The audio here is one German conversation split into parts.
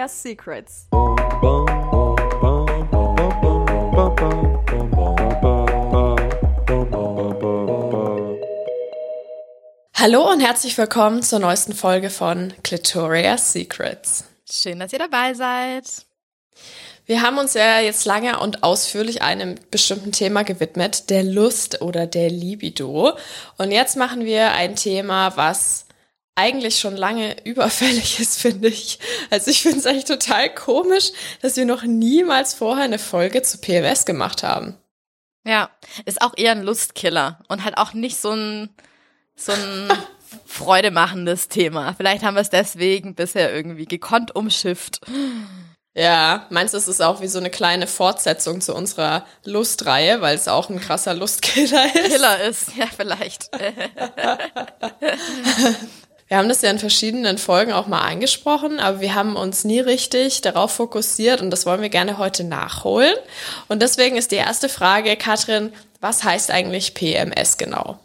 Clitoria's Secrets. Hallo und herzlich willkommen zur neuesten Folge von Clitoria's Secrets. Schön, dass ihr dabei seid. Wir haben uns ja jetzt lange und ausführlich einem bestimmten Thema gewidmet, der Lust oder der Libido. Und jetzt machen wir ein Thema, was eigentlich schon lange überfällig ist, finde ich. Also ich finde es eigentlich total komisch, dass wir noch niemals vorher eine Folge zu PMS gemacht haben. Ja, ist auch eher ein Lustkiller und hat auch nicht so ein, so ein freudemachendes Thema. Vielleicht haben wir es deswegen bisher irgendwie gekonnt umschifft. Ja, meinst du, es ist auch wie so eine kleine Fortsetzung zu unserer Lustreihe, weil es auch ein krasser Lustkiller ist? Killer ist, ja, vielleicht. Wir haben das ja in verschiedenen Folgen auch mal angesprochen, aber wir haben uns nie richtig darauf fokussiert und das wollen wir gerne heute nachholen. Und deswegen ist die erste Frage, Katrin, was heißt eigentlich PMS genau?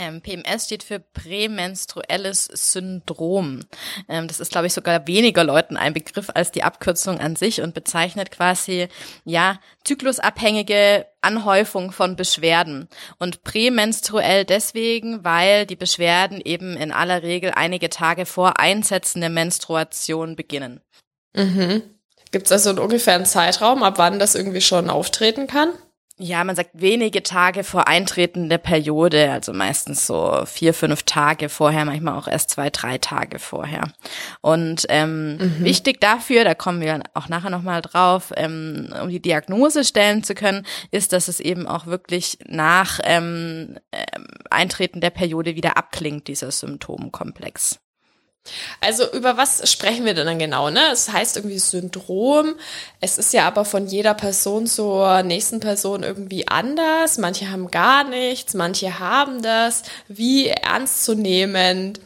Ähm, PMS steht für prämenstruelles Syndrom. Ähm, das ist, glaube ich, sogar weniger Leuten ein Begriff als die Abkürzung an sich und bezeichnet quasi, ja, zyklusabhängige Anhäufung von Beschwerden. Und prämenstruell deswegen, weil die Beschwerden eben in aller Regel einige Tage vor Einsetzen der Menstruation beginnen. Mhm. Gibt es also ungefähr einen Zeitraum, ab wann das irgendwie schon auftreten kann? Ja, man sagt wenige Tage vor Eintreten der Periode, also meistens so vier, fünf Tage vorher, manchmal auch erst zwei, drei Tage vorher. Und ähm, mhm. wichtig dafür, da kommen wir auch nachher nochmal drauf, ähm, um die Diagnose stellen zu können, ist, dass es eben auch wirklich nach ähm, ähm Eintreten der Periode wieder abklingt, dieser Symptomkomplex. Also über was sprechen wir denn dann genau? Ne? Es heißt irgendwie Syndrom. Es ist ja aber von jeder Person zur nächsten Person irgendwie anders. Manche haben gar nichts, manche haben das. Wie ernstzunehmend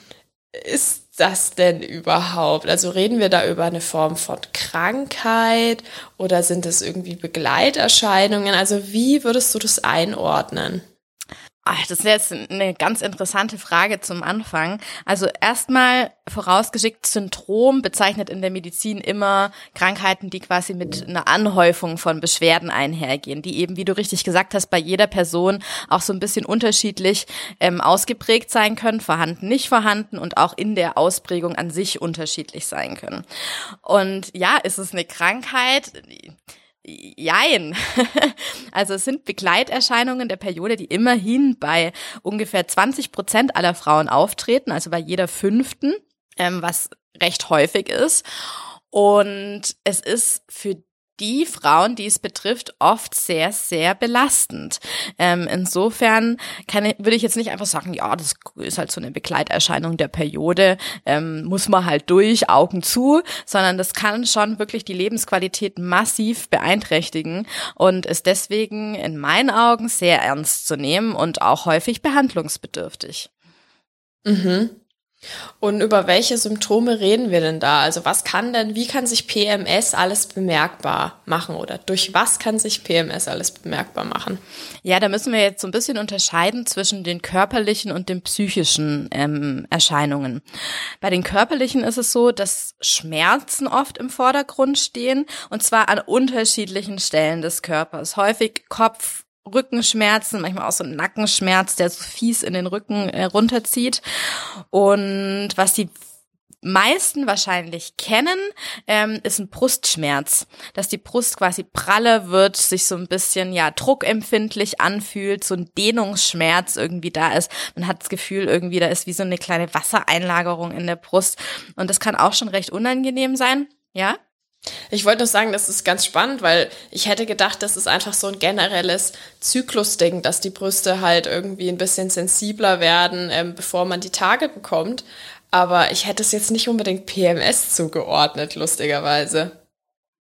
ist das denn überhaupt? Also reden wir da über eine Form von Krankheit oder sind es irgendwie Begleiterscheinungen? Also wie würdest du das einordnen? Ach, das ist jetzt eine ganz interessante Frage zum Anfang. Also erstmal vorausgeschickt, Syndrom bezeichnet in der Medizin immer Krankheiten, die quasi mit einer Anhäufung von Beschwerden einhergehen, die eben, wie du richtig gesagt hast, bei jeder Person auch so ein bisschen unterschiedlich ähm, ausgeprägt sein können, vorhanden, nicht vorhanden und auch in der Ausprägung an sich unterschiedlich sein können. Und ja, ist es eine Krankheit? Jein. Also es sind Begleiterscheinungen der Periode, die immerhin bei ungefähr 20 Prozent aller Frauen auftreten, also bei jeder fünften, ähm, was recht häufig ist. Und es ist für die Frauen, die es betrifft, oft sehr, sehr belastend. Ähm, insofern kann, würde ich jetzt nicht einfach sagen, ja, das ist halt so eine Begleiterscheinung der Periode, ähm, muss man halt durch, Augen zu, sondern das kann schon wirklich die Lebensqualität massiv beeinträchtigen und ist deswegen in meinen Augen sehr ernst zu nehmen und auch häufig behandlungsbedürftig. Mhm. Und über welche Symptome reden wir denn da? Also was kann denn, wie kann sich PMS alles bemerkbar machen oder durch was kann sich PMS alles bemerkbar machen? Ja, da müssen wir jetzt so ein bisschen unterscheiden zwischen den körperlichen und den psychischen ähm, Erscheinungen. Bei den körperlichen ist es so, dass Schmerzen oft im Vordergrund stehen und zwar an unterschiedlichen Stellen des Körpers. Häufig Kopf, Rückenschmerzen, manchmal auch so ein Nackenschmerz, der so fies in den Rücken äh, runterzieht. Und was die meisten wahrscheinlich kennen, ähm, ist ein Brustschmerz, dass die Brust quasi praller wird, sich so ein bisschen ja druckempfindlich anfühlt, so ein Dehnungsschmerz irgendwie da ist. Man hat das Gefühl irgendwie, da ist wie so eine kleine Wassereinlagerung in der Brust und das kann auch schon recht unangenehm sein. Ja, ich wollte nur sagen, das ist ganz spannend, weil ich hätte gedacht, das ist einfach so ein generelles Zyklusding, dass die Brüste halt irgendwie ein bisschen sensibler werden, ähm, bevor man die Tage bekommt. Aber ich hätte es jetzt nicht unbedingt PMS zugeordnet, lustigerweise.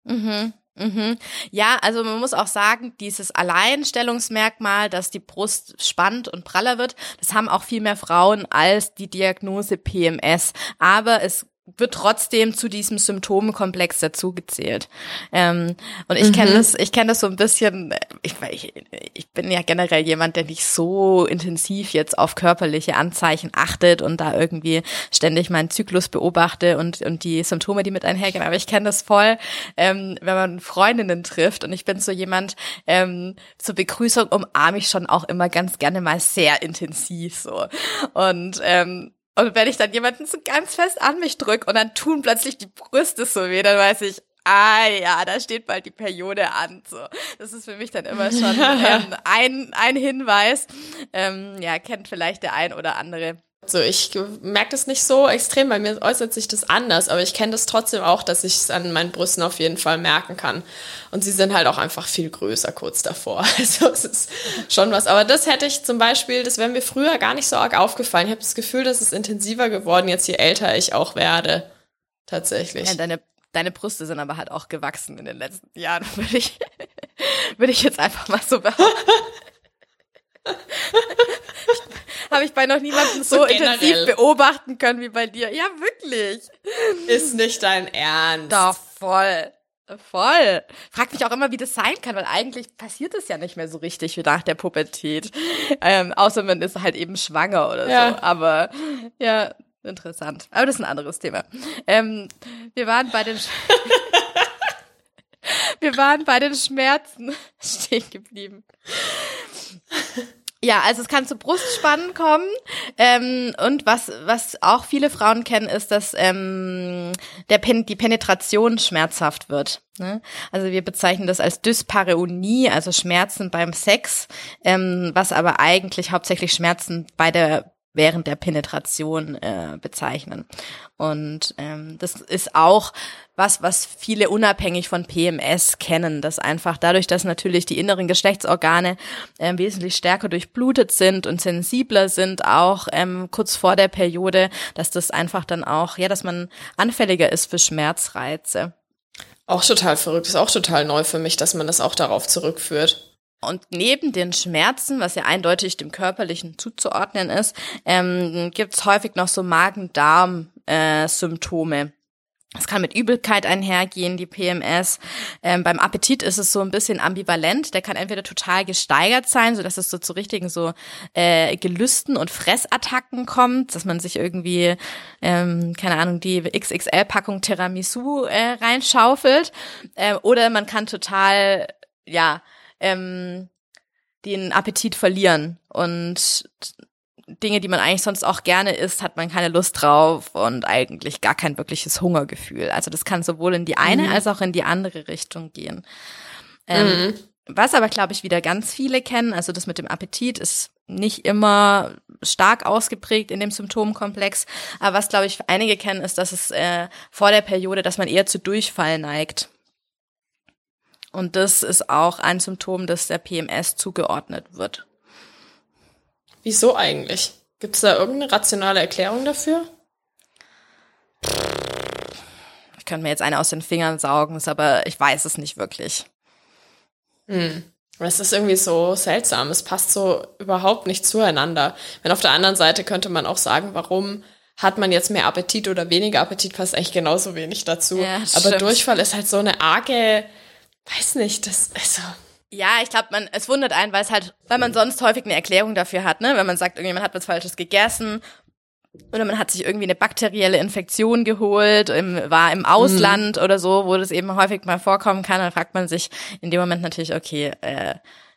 Mhm. Mhm. Ja, also man muss auch sagen, dieses Alleinstellungsmerkmal, dass die Brust spannt und praller wird, das haben auch viel mehr Frauen als die Diagnose PMS. Aber es wird trotzdem zu diesem Symptomkomplex dazugezählt. Ähm, und ich kenne mhm. das, ich kenne das so ein bisschen, ich, ich, ich bin ja generell jemand, der nicht so intensiv jetzt auf körperliche Anzeichen achtet und da irgendwie ständig meinen Zyklus beobachte und, und die Symptome, die mit einhergehen. Aber ich kenne das voll, ähm, wenn man Freundinnen trifft und ich bin so jemand, ähm, zur Begrüßung umarme ich schon auch immer ganz gerne mal sehr intensiv so. Und ähm, und wenn ich dann jemanden so ganz fest an mich drück und dann tun plötzlich die Brüste so weh, dann weiß ich, ah ja, da steht bald die Periode an. So, das ist für mich dann immer schon ähm, ein ein Hinweis. Ähm, ja, kennt vielleicht der ein oder andere. So, ich merke das nicht so extrem, bei mir äußert sich das anders, aber ich kenne das trotzdem auch, dass ich es an meinen Brüsten auf jeden Fall merken kann. Und sie sind halt auch einfach viel größer kurz davor. Also es ist schon was. Aber das hätte ich zum Beispiel, das wäre mir früher gar nicht so arg aufgefallen. Ich habe das Gefühl, dass es intensiver geworden, jetzt je älter ich auch werde. Tatsächlich. Ja, deine, deine Brüste sind aber halt auch gewachsen in den letzten Jahren, würde ich, würde ich jetzt einfach mal so behaupten. Habe ich bei noch niemandem so, so intensiv beobachten können wie bei dir. Ja, wirklich. Ist nicht dein Ernst. Doch, voll. Voll. Frag mich auch immer, wie das sein kann, weil eigentlich passiert es ja nicht mehr so richtig wie nach der Pubertät. Ähm, außer man ist halt eben schwanger oder ja. so. Aber ja, interessant. Aber das ist ein anderes Thema. Ähm, wir waren bei den Sch Wir waren bei den Schmerzen stehen geblieben. Ja, also es kann zu Brustspannen kommen. Ähm, und was, was auch viele Frauen kennen, ist, dass ähm, der Pen die Penetration schmerzhaft wird. Ne? Also wir bezeichnen das als Dyspareunie, also Schmerzen beim Sex, ähm, was aber eigentlich hauptsächlich Schmerzen bei der während der Penetration äh, bezeichnen. Und ähm, das ist auch was, was viele unabhängig von PMS kennen, dass einfach dadurch, dass natürlich die inneren Geschlechtsorgane äh, wesentlich stärker durchblutet sind und sensibler sind, auch ähm, kurz vor der Periode, dass das einfach dann auch, ja, dass man anfälliger ist für Schmerzreize. Auch total verrückt, ist auch total neu für mich, dass man das auch darauf zurückführt. Und neben den Schmerzen, was ja eindeutig dem Körperlichen zuzuordnen ist, ähm, gibt häufig noch so Magen-Darm-Symptome. Äh, es kann mit Übelkeit einhergehen, die PMS. Ähm, beim Appetit ist es so ein bisschen ambivalent. Der kann entweder total gesteigert sein, so dass es so zu richtigen so äh, Gelüsten und Fressattacken kommt, dass man sich irgendwie, ähm, keine Ahnung, die XXL-Packung Tiramisu äh, reinschaufelt. Äh, oder man kann total, ja, ähm, den Appetit verlieren und Dinge, die man eigentlich sonst auch gerne isst, hat man keine Lust drauf und eigentlich gar kein wirkliches Hungergefühl. Also das kann sowohl in die eine mhm. als auch in die andere Richtung gehen. Ähm, mhm. Was aber, glaube ich, wieder ganz viele kennen, also das mit dem Appetit ist nicht immer stark ausgeprägt in dem Symptomkomplex. Aber was, glaube ich, einige kennen, ist, dass es äh, vor der Periode, dass man eher zu Durchfall neigt. Und das ist auch ein Symptom, das der PMS zugeordnet wird. Wieso eigentlich? Gibt es da irgendeine rationale Erklärung dafür? Ich könnte mir jetzt eine aus den Fingern saugen, aber ich weiß es nicht wirklich. Hm. Es ist irgendwie so seltsam. Es passt so überhaupt nicht zueinander. Wenn auf der anderen Seite könnte man auch sagen, warum hat man jetzt mehr Appetit oder weniger Appetit, passt eigentlich genauso wenig dazu. Ja, Aber stimmt. Durchfall ist halt so eine arge weiß nicht, das, also. Ja, ich glaube, man, es wundert einen, weil es halt, weil man sonst häufig eine Erklärung dafür hat, ne? Wenn man sagt, irgendjemand hat was Falsches gegessen oder man hat sich irgendwie eine bakterielle Infektion geholt, im, war im Ausland mhm. oder so, wo das eben häufig mal vorkommen kann, dann fragt man sich in dem Moment natürlich, okay, äh,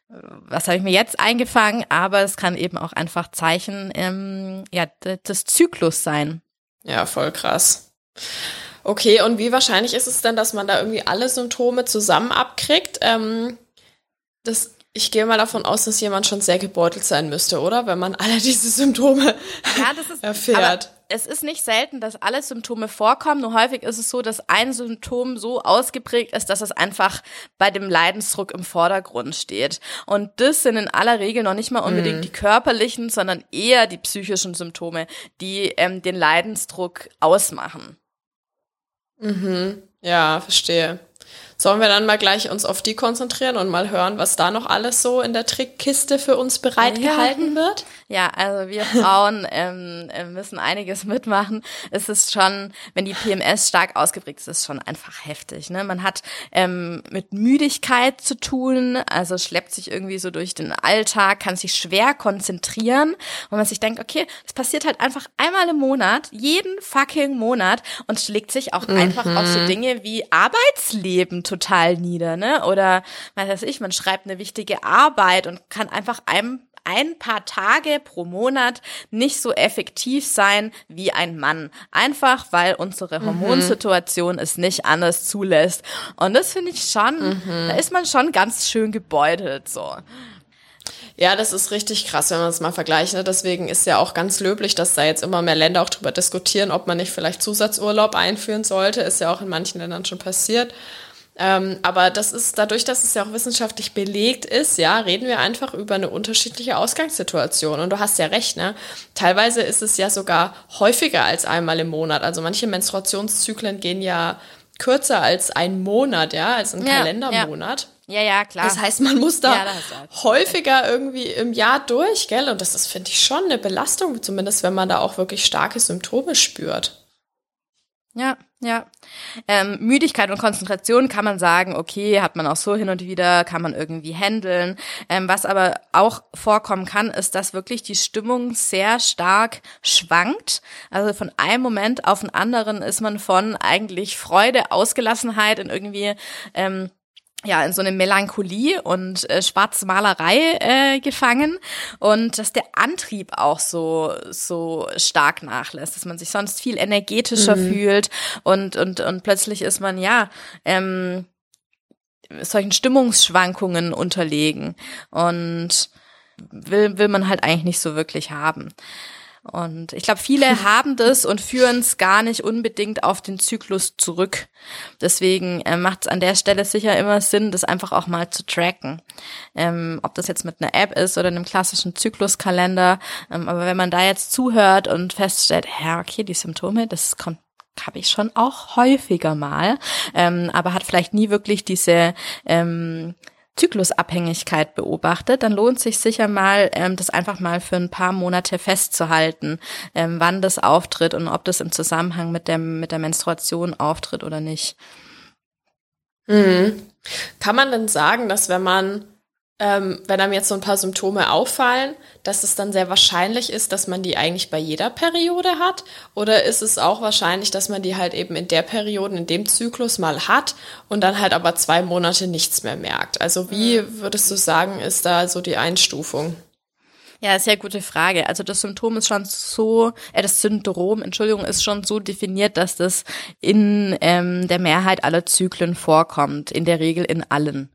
was habe ich mir jetzt eingefangen? Aber es kann eben auch einfach Zeichen ähm, ja, des Zyklus sein. Ja, voll krass. Okay, und wie wahrscheinlich ist es denn, dass man da irgendwie alle Symptome zusammen abkriegt? Ähm, das, ich gehe mal davon aus, dass jemand schon sehr gebeutelt sein müsste, oder? Wenn man alle diese Symptome ja, das ist, erfährt. es ist nicht selten, dass alle Symptome vorkommen. Nur häufig ist es so, dass ein Symptom so ausgeprägt ist, dass es einfach bei dem Leidensdruck im Vordergrund steht. Und das sind in aller Regel noch nicht mal unbedingt mhm. die körperlichen, sondern eher die psychischen Symptome, die ähm, den Leidensdruck ausmachen. Mhm. Ja, verstehe. Sollen wir dann mal gleich uns auf die konzentrieren und mal hören, was da noch alles so in der Trickkiste für uns bereitgehalten wird? Ja, also wir Frauen ähm, äh, müssen einiges mitmachen. Es ist schon, wenn die PMS stark ausgeprägt ist, ist es schon einfach heftig. Ne? Man hat ähm, mit Müdigkeit zu tun, also schleppt sich irgendwie so durch den Alltag, kann sich schwer konzentrieren, und man sich denkt, okay, es passiert halt einfach einmal im Monat, jeden fucking Monat und schlägt sich auch mhm. einfach auf so Dinge wie Arbeitsleben total nieder, ne? Oder was weiß ich, man schreibt eine wichtige Arbeit und kann einfach einem ein paar Tage pro Monat nicht so effektiv sein wie ein Mann. Einfach weil unsere mhm. Hormonsituation mhm. es nicht anders zulässt. Und das finde ich schon, mhm. da ist man schon ganz schön gebeutelt so. Ja, das ist richtig krass, wenn man es mal vergleicht. Ne? Deswegen ist ja auch ganz löblich, dass da jetzt immer mehr Länder auch drüber diskutieren, ob man nicht vielleicht Zusatzurlaub einführen sollte. Ist ja auch in manchen Ländern schon passiert. Ähm, aber das ist dadurch, dass es ja auch wissenschaftlich belegt ist, ja, reden wir einfach über eine unterschiedliche Ausgangssituation. Und du hast ja recht, ne? Teilweise ist es ja sogar häufiger als einmal im Monat. Also manche Menstruationszyklen gehen ja kürzer als ein Monat, ja, als ein ja, Kalendermonat. Ja. ja. ja, klar. Das heißt, man muss da ja, häufiger irgendwie im Jahr durch, gell? Und das ist, finde ich, schon eine Belastung, zumindest wenn man da auch wirklich starke Symptome spürt. Ja, ja. Ähm, Müdigkeit und Konzentration kann man sagen, okay, hat man auch so hin und wieder, kann man irgendwie handeln. Ähm, was aber auch vorkommen kann, ist, dass wirklich die Stimmung sehr stark schwankt. Also von einem Moment auf den anderen ist man von eigentlich Freude, Ausgelassenheit in irgendwie ähm, ja in so eine Melancholie und äh, schwarze Malerei äh, gefangen und dass der Antrieb auch so so stark nachlässt, dass man sich sonst viel energetischer mhm. fühlt und und und plötzlich ist man ja ähm, solchen Stimmungsschwankungen unterlegen und will will man halt eigentlich nicht so wirklich haben. Und ich glaube, viele haben das und führen es gar nicht unbedingt auf den Zyklus zurück. Deswegen äh, macht es an der Stelle sicher immer Sinn, das einfach auch mal zu tracken. Ähm, ob das jetzt mit einer App ist oder einem klassischen Zykluskalender. Ähm, aber wenn man da jetzt zuhört und feststellt, ja, okay, die Symptome, das kommt habe ich schon auch häufiger mal, ähm, aber hat vielleicht nie wirklich diese ähm, Zyklusabhängigkeit beobachtet, dann lohnt sich sicher mal, ähm, das einfach mal für ein paar Monate festzuhalten, ähm, wann das auftritt und ob das im Zusammenhang mit dem mit der Menstruation auftritt oder nicht. Mhm. Kann man denn sagen, dass wenn man ähm, wenn einem jetzt so ein paar Symptome auffallen, dass es dann sehr wahrscheinlich ist, dass man die eigentlich bei jeder Periode hat? Oder ist es auch wahrscheinlich, dass man die halt eben in der Periode, in dem Zyklus mal hat und dann halt aber zwei Monate nichts mehr merkt? Also wie mhm. würdest du sagen, ist da so die Einstufung? Ja, sehr gute Frage. Also das Symptom ist schon so, äh, das Syndrom, Entschuldigung, ist schon so definiert, dass das in ähm, der Mehrheit aller Zyklen vorkommt, in der Regel in allen.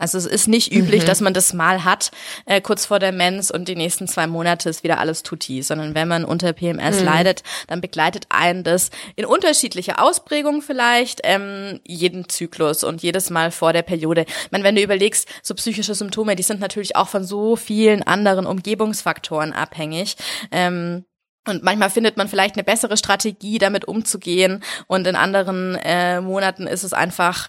Also es ist nicht üblich, mhm. dass man das mal hat, äh, kurz vor der Mens und die nächsten zwei Monate ist wieder alles tutti, sondern wenn man unter PMS mhm. leidet, dann begleitet einen das in unterschiedlicher Ausprägung vielleicht ähm, jeden Zyklus und jedes Mal vor der Periode. Ich meine, wenn du überlegst, so psychische Symptome, die sind natürlich auch von so vielen anderen Umgebungsfaktoren abhängig. Ähm, und manchmal findet man vielleicht eine bessere Strategie, damit umzugehen. Und in anderen äh, Monaten ist es einfach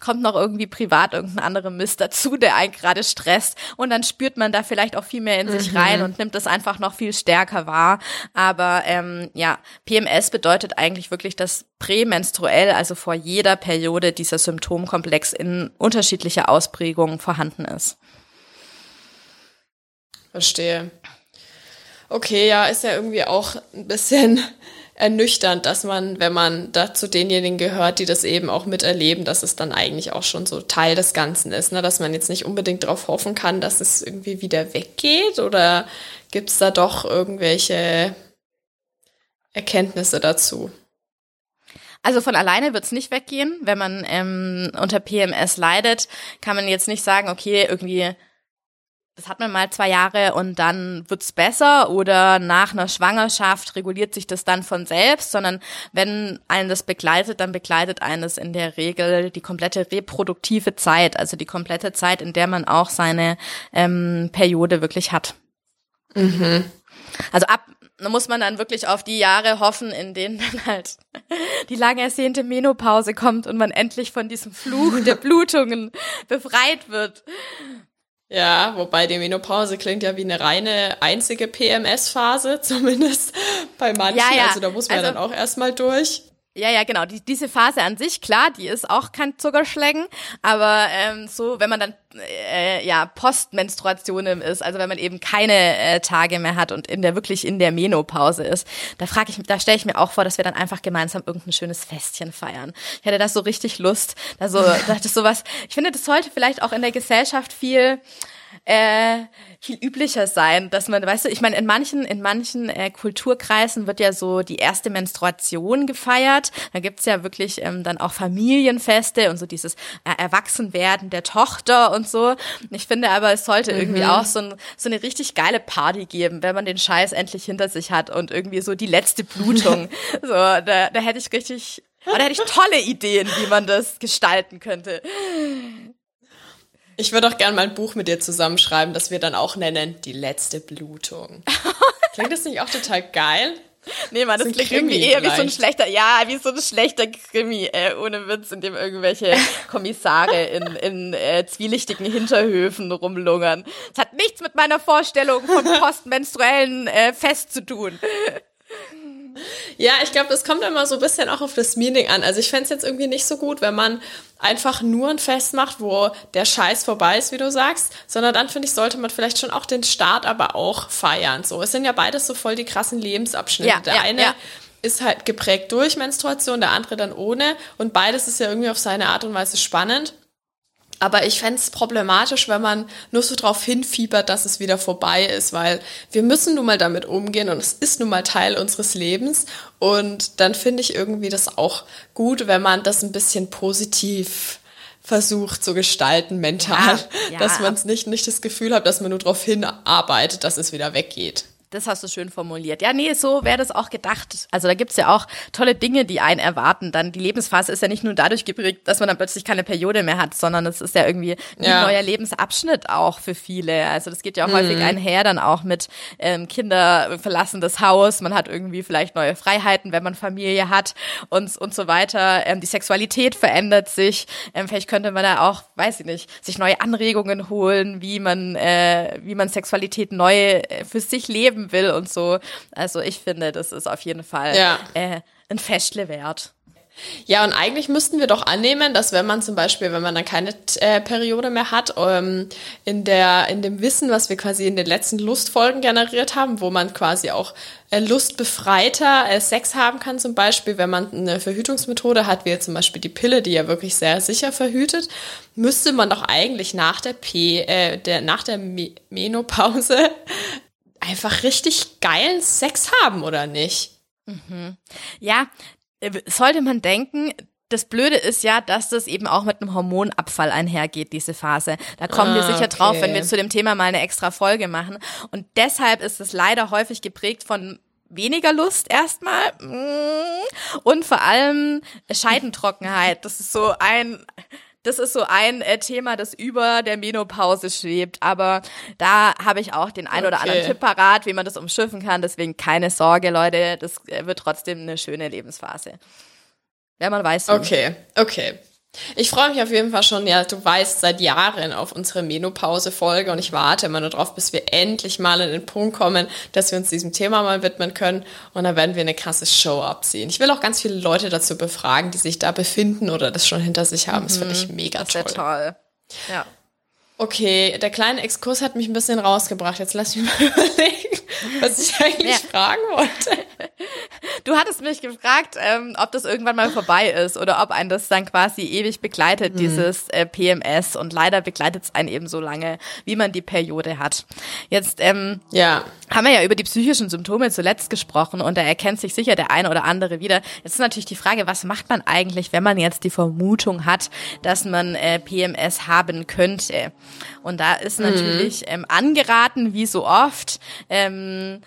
kommt noch irgendwie privat irgendein anderer Mist dazu, der einen gerade stresst und dann spürt man da vielleicht auch viel mehr in sich mhm. rein und nimmt es einfach noch viel stärker wahr. Aber ähm, ja, PMS bedeutet eigentlich wirklich, dass prämenstruell, also vor jeder Periode, dieser Symptomkomplex in unterschiedlicher Ausprägung vorhanden ist. Verstehe. Okay, ja, ist ja irgendwie auch ein bisschen ernüchternd, dass man, wenn man da zu denjenigen gehört, die das eben auch miterleben, dass es dann eigentlich auch schon so Teil des Ganzen ist, ne? dass man jetzt nicht unbedingt darauf hoffen kann, dass es irgendwie wieder weggeht oder gibt es da doch irgendwelche Erkenntnisse dazu? Also von alleine wird's nicht weggehen. Wenn man ähm, unter PMS leidet, kann man jetzt nicht sagen, okay, irgendwie das hat man mal zwei Jahre und dann wird's besser oder nach einer Schwangerschaft reguliert sich das dann von selbst, sondern wenn einen das begleitet, dann begleitet eines in der Regel die komplette reproduktive Zeit, also die komplette Zeit, in der man auch seine ähm, Periode wirklich hat. Mhm. Also ab da muss man dann wirklich auf die Jahre hoffen, in denen dann halt die lang ersehnte Menopause kommt und man endlich von diesem Fluch der Blutungen befreit wird. Ja, wobei die Menopause klingt ja wie eine reine einzige PMS-Phase, zumindest bei manchen. Ja, ja. Also da muss man also, dann auch erstmal durch. Ja, ja, genau. Die, diese Phase an sich, klar, die ist auch kein Zuckerschlecken, aber ähm, so, wenn man dann äh, ja Postmenstruation ist, also wenn man eben keine äh, Tage mehr hat und in der wirklich in der Menopause ist, da frage ich, da stelle ich mir auch vor, dass wir dann einfach gemeinsam irgendein schönes Festchen feiern. Ich hätte da so richtig Lust, da so, das ist sowas. Ich finde, das sollte vielleicht auch in der Gesellschaft viel äh, viel üblicher sein, dass man, weißt du, ich meine, in manchen, in manchen äh, Kulturkreisen wird ja so die erste Menstruation gefeiert. Da gibt's ja wirklich ähm, dann auch Familienfeste und so dieses äh, Erwachsenwerden der Tochter und so. Ich finde aber, es sollte mhm. irgendwie auch so, ein, so eine richtig geile Party geben, wenn man den Scheiß endlich hinter sich hat und irgendwie so die letzte Blutung. so, da, da hätte ich richtig, da hätte ich tolle Ideen, wie man das gestalten könnte. Ich würde auch gerne mal ein Buch mit dir zusammenschreiben, das wir dann auch nennen Die letzte Blutung. Klingt das nicht auch total geil? Nee, man, das so klingt Krimi irgendwie eher vielleicht. wie so ein schlechter, ja, wie so ein schlechter Krimi, äh, ohne Witz, in dem irgendwelche Kommissare in, in äh, zwielichtigen Hinterhöfen rumlungern. Es hat nichts mit meiner Vorstellung vom postmenstruellen äh, Fest zu tun. Ja, ich glaube, es kommt immer so ein bisschen auch auf das Meaning an. Also ich fände es jetzt irgendwie nicht so gut, wenn man einfach nur ein Fest macht, wo der Scheiß vorbei ist, wie du sagst, sondern dann finde ich, sollte man vielleicht schon auch den Start aber auch feiern. So, es sind ja beides so voll die krassen Lebensabschnitte. Ja, der ja, eine ja. ist halt geprägt durch Menstruation, der andere dann ohne und beides ist ja irgendwie auf seine Art und Weise spannend. Aber ich fände es problematisch, wenn man nur so drauf hinfiebert, dass es wieder vorbei ist, weil wir müssen nun mal damit umgehen und es ist nun mal Teil unseres Lebens. Und dann finde ich irgendwie das auch gut, wenn man das ein bisschen positiv versucht zu gestalten mental, ja, ja. dass man es nicht, nicht das Gefühl hat, dass man nur darauf hinarbeitet, dass es wieder weggeht. Das hast du schön formuliert. Ja, nee, so wäre das auch gedacht. Also da gibt's ja auch tolle Dinge, die einen erwarten. Dann die Lebensphase ist ja nicht nur dadurch geprägt, dass man dann plötzlich keine Periode mehr hat, sondern es ist ja irgendwie ja. ein neuer Lebensabschnitt auch für viele. Also das geht ja auch mhm. häufig einher dann auch mit ähm, Kinder verlassen das Haus. Man hat irgendwie vielleicht neue Freiheiten, wenn man Familie hat und, und so weiter. Ähm, die Sexualität verändert sich. Ähm, vielleicht könnte man da auch, weiß ich nicht, sich neue Anregungen holen, wie man, äh, wie man Sexualität neu äh, für sich leben leben will und so. Also ich finde, das ist auf jeden Fall ja. äh, ein Festle wert. Ja, und eigentlich müssten wir doch annehmen, dass wenn man zum Beispiel, wenn man dann keine äh, Periode mehr hat, ähm, in der, in dem Wissen, was wir quasi in den letzten Lustfolgen generiert haben, wo man quasi auch äh, lustbefreiter äh, Sex haben kann, zum Beispiel, wenn man eine Verhütungsmethode hat, wie zum Beispiel die Pille, die ja wirklich sehr sicher verhütet, müsste man doch eigentlich nach der P, äh, der, nach der Me Menopause einfach richtig geilen Sex haben, oder nicht? Mhm. Ja, äh, sollte man denken, das Blöde ist ja, dass das eben auch mit einem Hormonabfall einhergeht, diese Phase. Da kommen ah, wir sicher okay. drauf, wenn wir zu dem Thema mal eine extra Folge machen. Und deshalb ist es leider häufig geprägt von weniger Lust erstmal mm, und vor allem Scheidentrockenheit. Das ist so ein das ist so ein äh, Thema, das über der Menopause schwebt. Aber da habe ich auch den ein oder okay. anderen Tipp parat, wie man das umschiffen kann. Deswegen keine Sorge, Leute. Das äh, wird trotzdem eine schöne Lebensphase. Wenn man weiß. Wie. Okay, okay. Ich freue mich auf jeden Fall schon, ja, du weißt seit Jahren auf unsere Menopause-Folge und ich warte immer nur drauf, bis wir endlich mal an den Punkt kommen, dass wir uns diesem Thema mal widmen können und dann werden wir eine krasse Show abziehen. Ich will auch ganz viele Leute dazu befragen, die sich da befinden oder das schon hinter sich haben. Das finde ich mhm. mega das toll. toll. Ja. Okay, der kleine Exkurs hat mich ein bisschen rausgebracht. Jetzt lass mich mal überlegen, was ich eigentlich ja. fragen wollte. Du hattest mich gefragt, ähm, ob das irgendwann mal vorbei ist oder ob ein das dann quasi ewig begleitet, mhm. dieses äh, PMS. Und leider begleitet es einen eben so lange, wie man die Periode hat. Jetzt ähm, ja. haben wir ja über die psychischen Symptome zuletzt gesprochen und da erkennt sich sicher der eine oder andere wieder. Jetzt ist natürlich die Frage, was macht man eigentlich, wenn man jetzt die Vermutung hat, dass man äh, PMS haben könnte? Und da ist mhm. natürlich ähm, angeraten, wie so oft, ähm,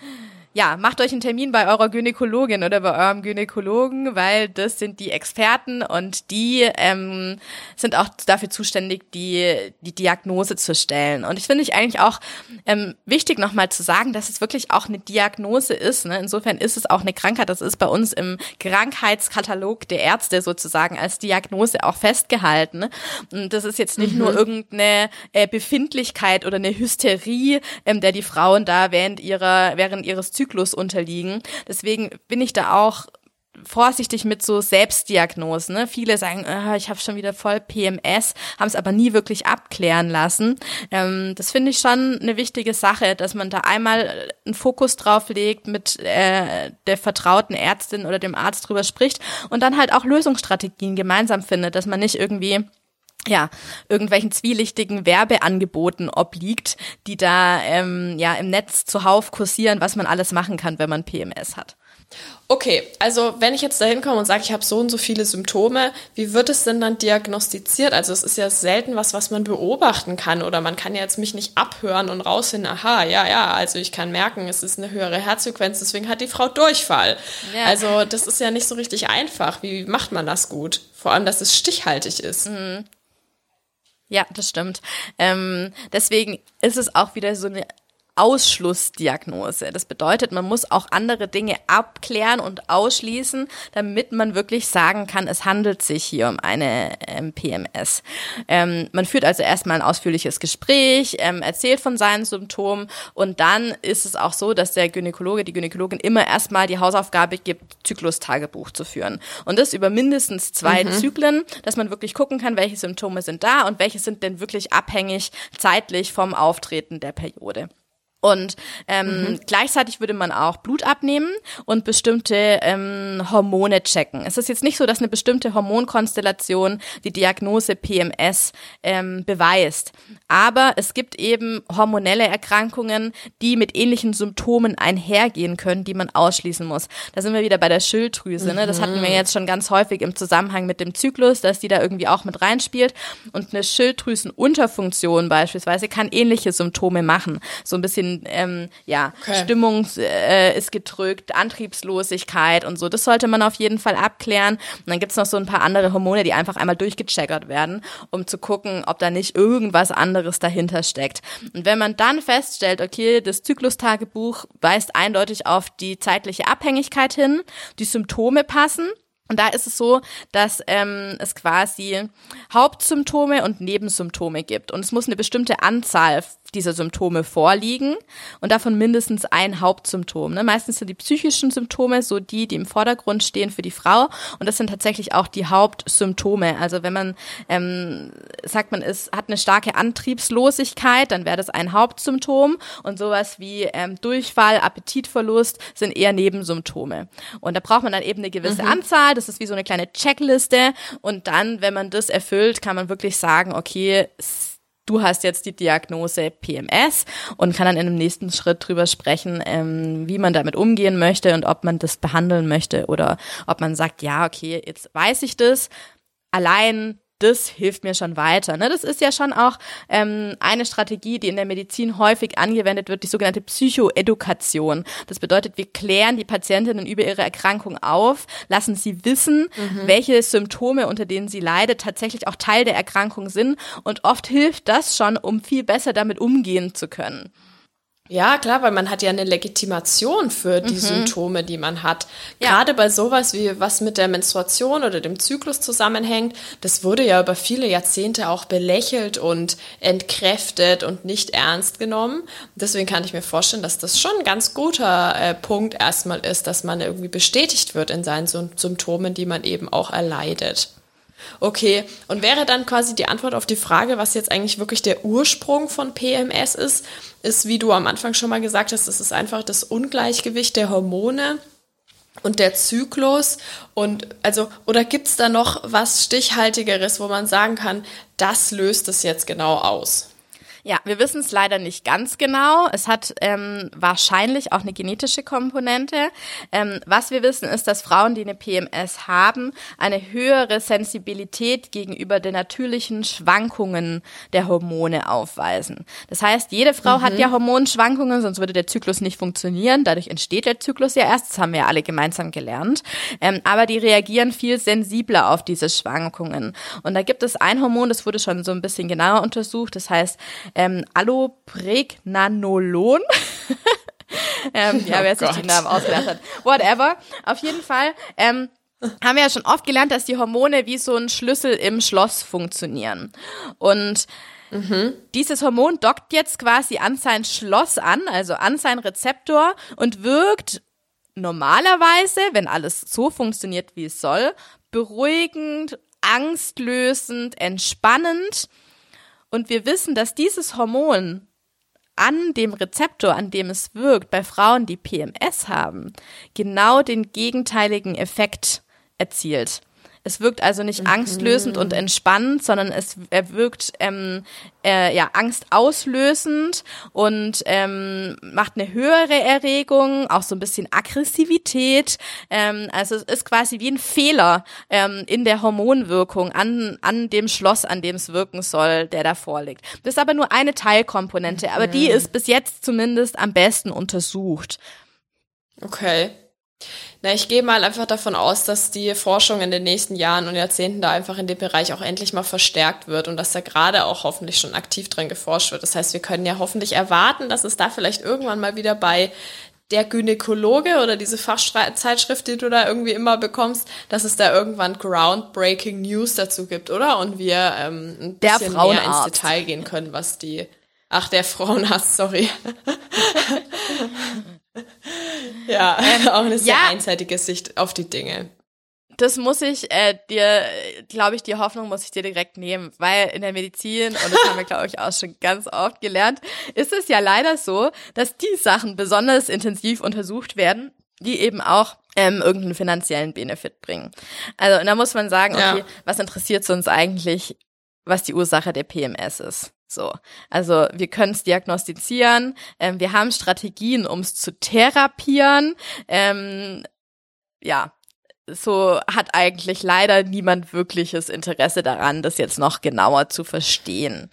ja, macht euch einen Termin bei eurer Gynäkologin oder bei eurem Gynäkologen, weil das sind die Experten und die ähm, sind auch dafür zuständig, die, die Diagnose zu stellen. Und ich finde ich eigentlich auch ähm, wichtig nochmal zu sagen, dass es wirklich auch eine Diagnose ist. Ne? Insofern ist es auch eine Krankheit. Das ist bei uns im Krankheitskatalog der Ärzte sozusagen als Diagnose auch festgehalten. Und das ist jetzt nicht mhm. nur irgendeine äh, Befindlichkeit oder eine Hysterie, ähm, der die Frauen da während ihrer, während ihres Zyklus unterliegen. Deswegen bin ich da auch vorsichtig mit so Selbstdiagnosen. Ne? Viele sagen, oh, ich habe schon wieder voll PMS, haben es aber nie wirklich abklären lassen. Ähm, das finde ich schon eine wichtige Sache, dass man da einmal einen Fokus drauf legt, mit äh, der vertrauten Ärztin oder dem Arzt drüber spricht und dann halt auch Lösungsstrategien gemeinsam findet, dass man nicht irgendwie ja, irgendwelchen zwielichtigen Werbeangeboten obliegt, die da ähm, ja im Netz zuhauf kursieren, was man alles machen kann, wenn man PMS hat. Okay, also wenn ich jetzt da hinkomme und sage, ich habe so und so viele Symptome, wie wird es denn dann diagnostiziert? Also es ist ja selten was, was man beobachten kann oder man kann ja jetzt mich nicht abhören und rausfinden, aha, ja, ja, also ich kann merken, es ist eine höhere Herzfrequenz, deswegen hat die Frau Durchfall. Ja. Also das ist ja nicht so richtig einfach. Wie macht man das gut? Vor allem, dass es stichhaltig ist. Mhm. Ja, das stimmt. Ähm, deswegen ist es auch wieder so eine Ausschlussdiagnose. Das bedeutet, man muss auch andere Dinge abklären und ausschließen, damit man wirklich sagen kann, es handelt sich hier um eine ähm, PMS. Ähm, man führt also erstmal ein ausführliches Gespräch, ähm, erzählt von seinen Symptomen und dann ist es auch so, dass der Gynäkologe, die Gynäkologin immer erstmal die Hausaufgabe gibt, Zyklustagebuch zu führen. Und das über mindestens zwei mhm. Zyklen, dass man wirklich gucken kann, welche Symptome sind da und welche sind denn wirklich abhängig zeitlich vom Auftreten der Periode. Und ähm, mhm. gleichzeitig würde man auch Blut abnehmen und bestimmte ähm, Hormone checken. Es ist jetzt nicht so, dass eine bestimmte Hormonkonstellation die Diagnose PMS ähm, beweist. Aber es gibt eben hormonelle Erkrankungen, die mit ähnlichen Symptomen einhergehen können, die man ausschließen muss. Da sind wir wieder bei der Schilddrüse. Ne? Das hatten wir mhm. jetzt schon ganz häufig im Zusammenhang mit dem Zyklus, dass die da irgendwie auch mit reinspielt. Und eine Schilddrüsenunterfunktion beispielsweise kann ähnliche Symptome machen. So ein bisschen ähm, ja, okay. Stimmung äh, ist gedrückt, Antriebslosigkeit und so. Das sollte man auf jeden Fall abklären. Und dann gibt's noch so ein paar andere Hormone, die einfach einmal durchgecheckert werden, um zu gucken, ob da nicht irgendwas anderes dahinter steckt. Und wenn man dann feststellt, okay, das Zyklustagebuch weist eindeutig auf die zeitliche Abhängigkeit hin, die Symptome passen, und da ist es so, dass ähm, es quasi Hauptsymptome und Nebensymptome gibt. Und es muss eine bestimmte Anzahl dieser Symptome vorliegen und davon mindestens ein Hauptsymptom. Ne? Meistens sind die psychischen Symptome so die, die im Vordergrund stehen für die Frau und das sind tatsächlich auch die Hauptsymptome. Also wenn man ähm, sagt, man ist, hat eine starke Antriebslosigkeit, dann wäre das ein Hauptsymptom und sowas wie ähm, Durchfall, Appetitverlust sind eher Nebensymptome. Und da braucht man dann eben eine gewisse mhm. Anzahl, das ist wie so eine kleine Checkliste und dann, wenn man das erfüllt, kann man wirklich sagen, okay, du hast jetzt die Diagnose PMS und kann dann in dem nächsten Schritt drüber sprechen, ähm, wie man damit umgehen möchte und ob man das behandeln möchte oder ob man sagt, ja, okay, jetzt weiß ich das. Allein das hilft mir schon weiter. Ne? Das ist ja schon auch ähm, eine Strategie, die in der Medizin häufig angewendet wird, die sogenannte Psychoedukation. Das bedeutet, wir klären die Patientinnen über ihre Erkrankung auf, lassen sie wissen, mhm. welche Symptome, unter denen sie leidet, tatsächlich auch Teil der Erkrankung sind. Und oft hilft das schon, um viel besser damit umgehen zu können. Ja, klar, weil man hat ja eine Legitimation für die mhm. Symptome, die man hat. Ja. Gerade bei sowas wie was mit der Menstruation oder dem Zyklus zusammenhängt, das wurde ja über viele Jahrzehnte auch belächelt und entkräftet und nicht ernst genommen. Deswegen kann ich mir vorstellen, dass das schon ein ganz guter äh, Punkt erstmal ist, dass man irgendwie bestätigt wird in seinen Symptomen, die man eben auch erleidet. Okay, und wäre dann quasi die Antwort auf die Frage, was jetzt eigentlich wirklich der Ursprung von PMS ist, ist, wie du am Anfang schon mal gesagt hast, es ist einfach das Ungleichgewicht der Hormone und der Zyklus und also oder gibt es da noch was stichhaltigeres, wo man sagen kann, das löst es jetzt genau aus? Ja, wir wissen es leider nicht ganz genau. Es hat ähm, wahrscheinlich auch eine genetische Komponente. Ähm, was wir wissen, ist, dass Frauen, die eine PMS haben, eine höhere Sensibilität gegenüber den natürlichen Schwankungen der Hormone aufweisen. Das heißt, jede Frau mhm. hat ja Hormonschwankungen, sonst würde der Zyklus nicht funktionieren. Dadurch entsteht der Zyklus ja erst. Das haben wir ja alle gemeinsam gelernt. Ähm, aber die reagieren viel sensibler auf diese Schwankungen. Und da gibt es ein Hormon, das wurde schon so ein bisschen genauer untersucht. Das heißt ähm, Allopregnanolon. ähm, ja, oh wer sich die Namen ausgedacht hat. Whatever. Auf jeden Fall. Ähm, haben wir ja schon oft gelernt, dass die Hormone wie so ein Schlüssel im Schloss funktionieren. Und mhm. dieses Hormon dockt jetzt quasi an sein Schloss an, also an sein Rezeptor und wirkt normalerweise, wenn alles so funktioniert, wie es soll, beruhigend, angstlösend, entspannend und wir wissen, dass dieses Hormon an dem Rezeptor, an dem es wirkt, bei Frauen, die PMS haben, genau den gegenteiligen Effekt erzielt. Es wirkt also nicht mhm. angstlösend und entspannend, sondern es er wirkt ähm, äh, ja angstauslösend und ähm, macht eine höhere Erregung, auch so ein bisschen Aggressivität. Ähm, also es ist quasi wie ein Fehler ähm, in der Hormonwirkung an an dem Schloss, an dem es wirken soll, der da vorliegt. Das ist aber nur eine Teilkomponente, aber die mhm. ist bis jetzt zumindest am besten untersucht. Okay. Na, ich gehe mal einfach davon aus, dass die Forschung in den nächsten Jahren und Jahrzehnten da einfach in dem Bereich auch endlich mal verstärkt wird und dass da gerade auch hoffentlich schon aktiv drin geforscht wird. Das heißt, wir können ja hoffentlich erwarten, dass es da vielleicht irgendwann mal wieder bei der Gynäkologe oder diese Fachzeitschrift, die du da irgendwie immer bekommst, dass es da irgendwann groundbreaking News dazu gibt, oder? Und wir ähm, ein bisschen mehr ins Detail gehen können, was die Ach, der Frauenarzt, sorry. ja, ähm, auch eine sehr ja, einseitige Sicht auf die Dinge. Das muss ich äh, dir, glaube ich, die Hoffnung muss ich dir direkt nehmen, weil in der Medizin, und das haben wir, glaube ich, auch schon ganz oft gelernt, ist es ja leider so, dass die Sachen besonders intensiv untersucht werden, die eben auch ähm, irgendeinen finanziellen Benefit bringen. Also und da muss man sagen, okay, ja. was interessiert uns eigentlich, was die Ursache der PMS ist? So, also wir können es diagnostizieren, ähm, wir haben Strategien, um es zu therapieren. Ähm, ja, so hat eigentlich leider niemand wirkliches Interesse daran, das jetzt noch genauer zu verstehen.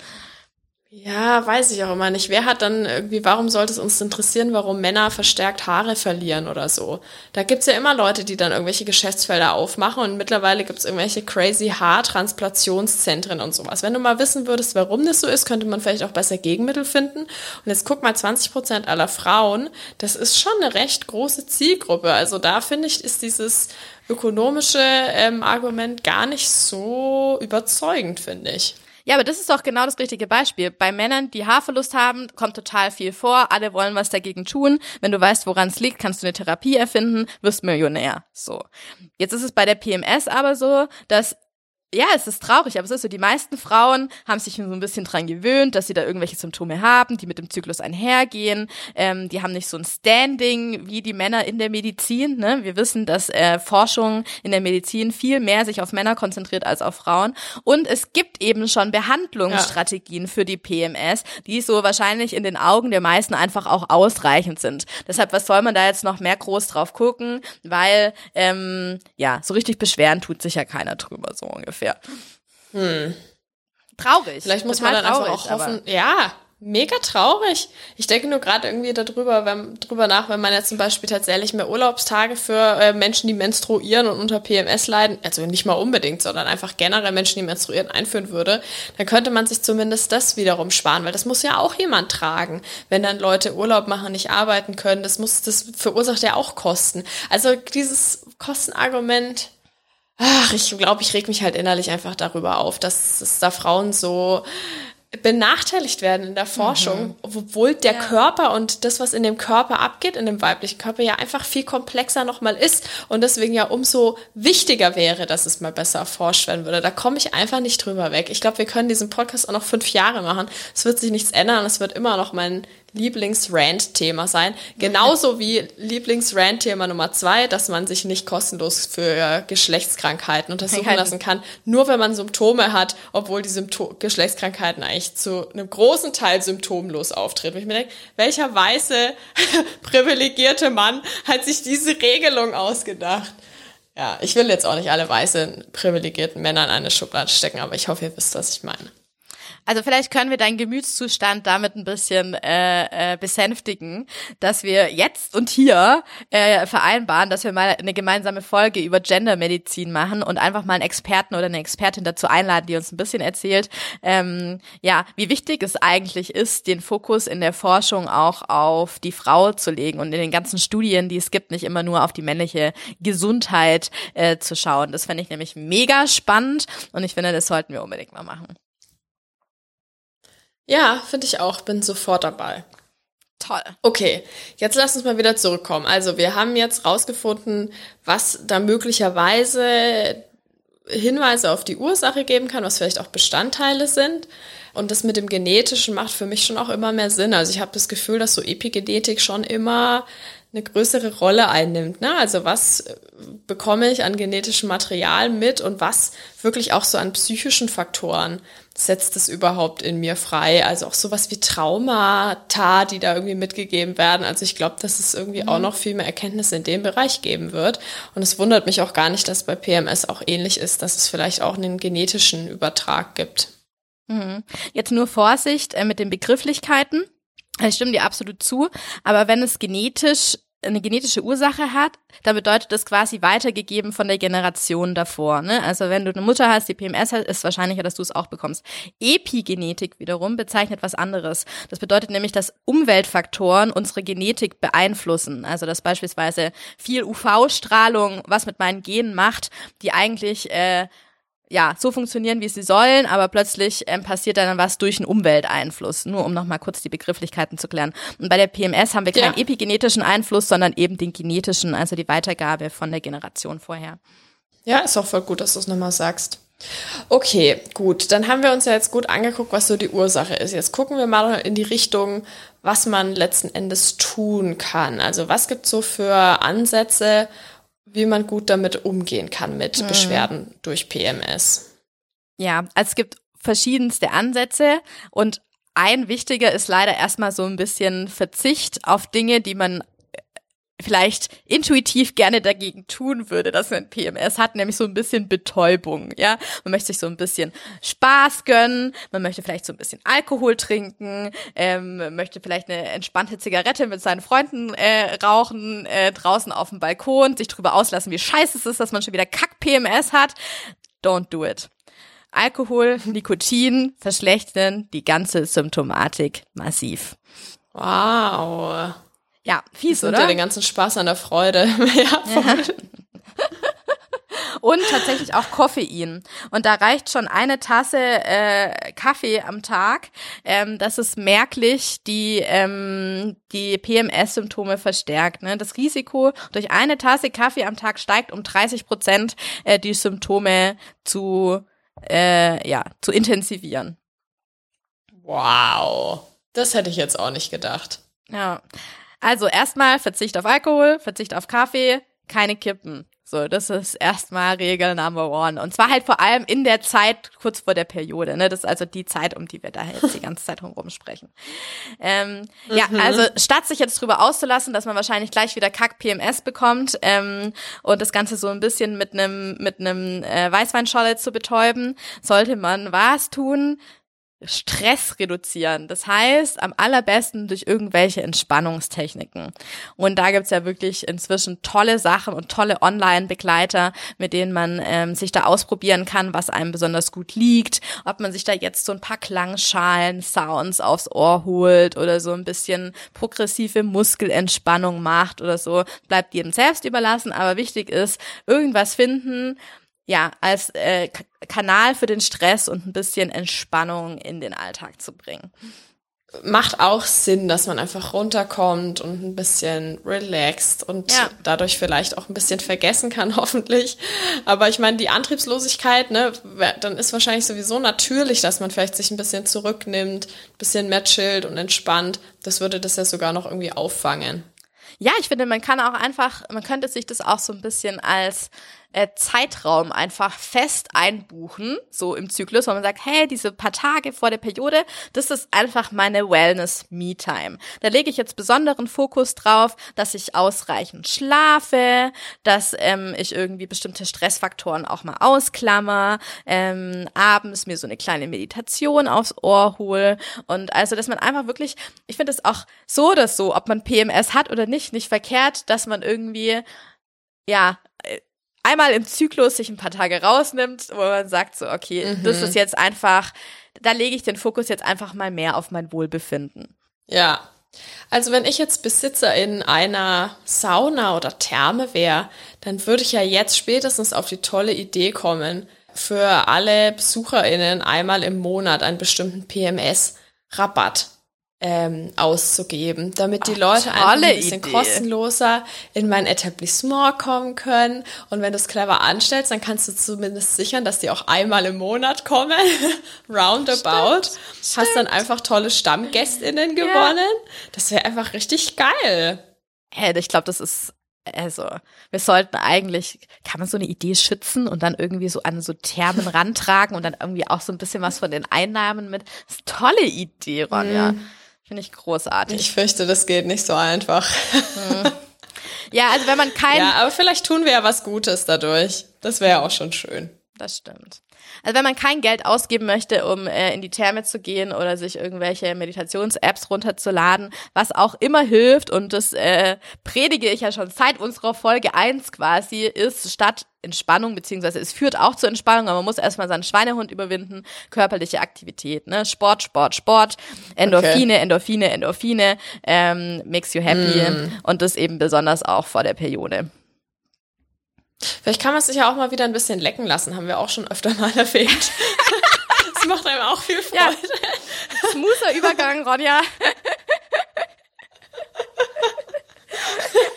Ja, weiß ich auch immer nicht. Wer hat dann irgendwie, warum sollte es uns interessieren, warum Männer verstärkt Haare verlieren oder so? Da gibt's ja immer Leute, die dann irgendwelche Geschäftsfelder aufmachen und mittlerweile gibt's irgendwelche crazy Haartransplantationszentren und sowas. Wenn du mal wissen würdest, warum das so ist, könnte man vielleicht auch besser Gegenmittel finden. Und jetzt guck mal, 20 Prozent aller Frauen, das ist schon eine recht große Zielgruppe. Also da finde ich, ist dieses ökonomische ähm, Argument gar nicht so überzeugend, finde ich. Ja, aber das ist doch genau das richtige Beispiel. Bei Männern, die Haarverlust haben, kommt total viel vor. Alle wollen was dagegen tun. Wenn du weißt, woran es liegt, kannst du eine Therapie erfinden, wirst Millionär. So. Jetzt ist es bei der PMS aber so, dass ja, es ist traurig, aber es ist so, die meisten Frauen haben sich so ein bisschen dran gewöhnt, dass sie da irgendwelche Symptome haben, die mit dem Zyklus einhergehen. Ähm, die haben nicht so ein Standing wie die Männer in der Medizin. Ne? Wir wissen, dass äh, Forschung in der Medizin viel mehr sich auf Männer konzentriert als auf Frauen. Und es gibt eben schon Behandlungsstrategien ja. für die PMS, die so wahrscheinlich in den Augen der meisten einfach auch ausreichend sind. Deshalb, was soll man da jetzt noch mehr groß drauf gucken? Weil, ähm, ja, so richtig beschweren tut sich ja keiner drüber, so ungefähr ungefähr. Hm. Traurig. Vielleicht muss man dann traurig, einfach auch hoffen, ja, mega traurig. Ich denke nur gerade irgendwie darüber, wenn, drüber nach, wenn man jetzt zum Beispiel tatsächlich mehr Urlaubstage für äh, Menschen, die menstruieren und unter PMS leiden, also nicht mal unbedingt, sondern einfach generell Menschen, die menstruieren, einführen würde, dann könnte man sich zumindest das wiederum sparen, weil das muss ja auch jemand tragen. Wenn dann Leute Urlaub machen, nicht arbeiten können, das muss, das verursacht ja auch Kosten. Also dieses Kostenargument, ach, ich glaube, ich reg mich halt innerlich einfach darüber auf, dass es da Frauen so benachteiligt werden in der Forschung, mhm. obwohl der ja. Körper und das, was in dem Körper abgeht, in dem weiblichen Körper, ja einfach viel komplexer nochmal ist und deswegen ja umso wichtiger wäre, dass es mal besser erforscht werden würde. Da komme ich einfach nicht drüber weg. Ich glaube, wir können diesen Podcast auch noch fünf Jahre machen. Es wird sich nichts ändern. Es wird immer noch mein Lieblings-Rant-Thema sein. Genauso wie Lieblings-Rant-Thema Nummer zwei, dass man sich nicht kostenlos für Geschlechtskrankheiten untersuchen lassen kann. Nur wenn man Symptome hat, obwohl die Sympto Geschlechtskrankheiten eigentlich zu einem großen Teil symptomlos auftreten. Und ich mir denke, welcher weiße, privilegierte Mann hat sich diese Regelung ausgedacht? Ja, ich will jetzt auch nicht alle weißen, privilegierten Männer in eine Schublade stecken, aber ich hoffe, ihr wisst, was ich meine. Also vielleicht können wir deinen Gemütszustand damit ein bisschen äh, äh, besänftigen, dass wir jetzt und hier äh, vereinbaren, dass wir mal eine gemeinsame Folge über Gendermedizin machen und einfach mal einen Experten oder eine Expertin dazu einladen, die uns ein bisschen erzählt, ähm, ja, wie wichtig es eigentlich ist, den Fokus in der Forschung auch auf die Frau zu legen und in den ganzen Studien, die es gibt, nicht immer nur auf die männliche Gesundheit äh, zu schauen. Das fände ich nämlich mega spannend und ich finde, das sollten wir unbedingt mal machen. Ja, finde ich auch. Bin sofort dabei. Toll. Okay, jetzt lass uns mal wieder zurückkommen. Also wir haben jetzt rausgefunden, was da möglicherweise Hinweise auf die Ursache geben kann, was vielleicht auch Bestandteile sind. Und das mit dem Genetischen macht für mich schon auch immer mehr Sinn. Also ich habe das Gefühl, dass so Epigenetik schon immer eine größere Rolle einnimmt. Ne? Also was bekomme ich an genetischem Material mit und was wirklich auch so an psychischen Faktoren setzt es überhaupt in mir frei? Also auch sowas wie Traumata, die da irgendwie mitgegeben werden. Also ich glaube, dass es irgendwie mhm. auch noch viel mehr Erkenntnisse in dem Bereich geben wird. Und es wundert mich auch gar nicht, dass bei PMS auch ähnlich ist, dass es vielleicht auch einen genetischen Übertrag gibt. Mhm. Jetzt nur Vorsicht äh, mit den Begrifflichkeiten. Ich stimme dir absolut zu, aber wenn es genetisch eine genetische Ursache hat, dann bedeutet das quasi weitergegeben von der Generation davor. Ne? Also wenn du eine Mutter hast, die PMS hat, ist wahrscheinlicher, dass du es auch bekommst. Epigenetik wiederum bezeichnet was anderes. Das bedeutet nämlich, dass Umweltfaktoren unsere Genetik beeinflussen. Also dass beispielsweise viel UV-Strahlung was mit meinen Genen macht, die eigentlich äh, ja, so funktionieren, wie sie sollen, aber plötzlich ähm, passiert dann was durch einen Umwelteinfluss. Nur um nochmal kurz die Begrifflichkeiten zu klären. Und bei der PMS haben wir keinen ja. epigenetischen Einfluss, sondern eben den genetischen, also die Weitergabe von der Generation vorher. Ja, ist auch voll gut, dass du es nochmal sagst. Okay, gut. Dann haben wir uns ja jetzt gut angeguckt, was so die Ursache ist. Jetzt gucken wir mal in die Richtung, was man letzten Endes tun kann. Also was gibt es so für Ansätze, wie man gut damit umgehen kann mit mhm. Beschwerden durch PMS. Ja, also es gibt verschiedenste Ansätze und ein wichtiger ist leider erstmal so ein bisschen Verzicht auf Dinge, die man vielleicht intuitiv gerne dagegen tun würde, dass man PMS hat, nämlich so ein bisschen Betäubung, ja. Man möchte sich so ein bisschen Spaß gönnen, man möchte vielleicht so ein bisschen Alkohol trinken, ähm, möchte vielleicht eine entspannte Zigarette mit seinen Freunden äh, rauchen, äh, draußen auf dem Balkon, sich drüber auslassen, wie scheiße es ist, dass man schon wieder Kack-PMS hat. Don't do it. Alkohol, Nikotin verschlechtern die ganze Symptomatik massiv. Wow. Ja, fies, das oder? Ja den ganzen Spaß an der Freude. ja, ja. Und tatsächlich auch Koffein. Und da reicht schon eine Tasse äh, Kaffee am Tag, ähm, dass es merklich die, ähm, die PMS-Symptome verstärkt. Ne? Das Risiko durch eine Tasse Kaffee am Tag steigt um 30 Prozent, äh, die Symptome zu, äh, ja, zu intensivieren. Wow. Das hätte ich jetzt auch nicht gedacht. Ja. Also erstmal Verzicht auf Alkohol, Verzicht auf Kaffee, keine Kippen. So, das ist erstmal Regel Number One. Und zwar halt vor allem in der Zeit kurz vor der Periode. Ne? Das ist also die Zeit, um die wir da jetzt die ganze Zeit herum sprechen. Ähm, mhm. Ja, also statt sich jetzt drüber auszulassen, dass man wahrscheinlich gleich wieder Kack PMS bekommt ähm, und das Ganze so ein bisschen mit einem mit einem äh, Weißweinscholle zu betäuben, sollte man was tun? Stress reduzieren. Das heißt, am allerbesten durch irgendwelche Entspannungstechniken. Und da gibt's ja wirklich inzwischen tolle Sachen und tolle Online-Begleiter, mit denen man ähm, sich da ausprobieren kann, was einem besonders gut liegt. Ob man sich da jetzt so ein paar Klangschalen, Sounds aufs Ohr holt oder so ein bisschen progressive Muskelentspannung macht oder so, bleibt jedem selbst überlassen. Aber wichtig ist, irgendwas finden, ja, als äh, Kanal für den Stress und ein bisschen Entspannung in den Alltag zu bringen. macht auch Sinn, dass man einfach runterkommt und ein bisschen relaxt und Ja. dadurch vielleicht auch ein bisschen vergessen kann, hoffentlich. Aber ich meine, die Antriebslosigkeit, ne, dann ist wahrscheinlich sowieso natürlich, dass man vielleicht sich ein bisschen zurücknimmt, ein bisschen mehr chillt und entspannt. Das würde das ja sogar noch irgendwie auffangen. Ja, ich finde, man kann auch einfach, man könnte sich das auch so ein bisschen als äh, Zeitraum einfach fest einbuchen, so im Zyklus, wo man sagt, hey, diese paar Tage vor der Periode, das ist einfach meine Wellness-Me-Time. Da lege ich jetzt besonderen Fokus drauf, dass ich ausreichend schlafe, dass ähm, ich irgendwie bestimmte Stressfaktoren auch mal ausklammer, ähm, abends mir so eine kleine Meditation aufs Ohr hole und also, dass man einfach wirklich, ich finde es auch so oder so, ob man PMS hat oder nicht, nicht verkehrt, dass man irgendwie, ja, äh, einmal im Zyklus sich ein paar Tage rausnimmt, wo man sagt so, okay, das ist jetzt einfach, da lege ich den Fokus jetzt einfach mal mehr auf mein Wohlbefinden. Ja. Also wenn ich jetzt Besitzer in einer Sauna oder Therme wäre, dann würde ich ja jetzt spätestens auf die tolle Idee kommen, für alle BesucherInnen einmal im Monat einen bestimmten PMS-Rabatt ähm, auszugeben, damit die Leute einfach ein bisschen Idee. kostenloser in mein Etablissement kommen können. Und wenn du es clever anstellst, dann kannst du zumindest sichern, dass die auch einmal im Monat kommen. Roundabout. Hast dann einfach tolle StammgästInnen gewonnen. Das wäre einfach richtig geil. Hey, ich glaube, das ist, also, wir sollten eigentlich, kann man so eine Idee schützen und dann irgendwie so an so Thermen rantragen und dann irgendwie auch so ein bisschen was von den Einnahmen mit. Das ist eine tolle Idee, Ronja. Finde ich großartig. Ich fürchte, das geht nicht so einfach. ja, also wenn man kein, Ja, aber vielleicht tun wir ja was Gutes dadurch. Das wäre auch schon schön. Das stimmt. Also wenn man kein Geld ausgeben möchte, um äh, in die Therme zu gehen oder sich irgendwelche Meditations-Apps runterzuladen, was auch immer hilft, und das äh, predige ich ja schon seit unserer Folge 1 quasi, ist statt Entspannung, beziehungsweise es führt auch zur Entspannung, aber man muss erstmal seinen Schweinehund überwinden, körperliche Aktivität, ne? Sport, Sport, Sport, Endorphine, Endorphine, Endorphine, ähm, makes you happy und das eben besonders auch vor der Periode. Vielleicht kann man sich ja auch mal wieder ein bisschen lecken lassen, haben wir auch schon öfter mal erwähnt. das macht einem auch viel Freude. Ja. Smoother Übergang, Ronja.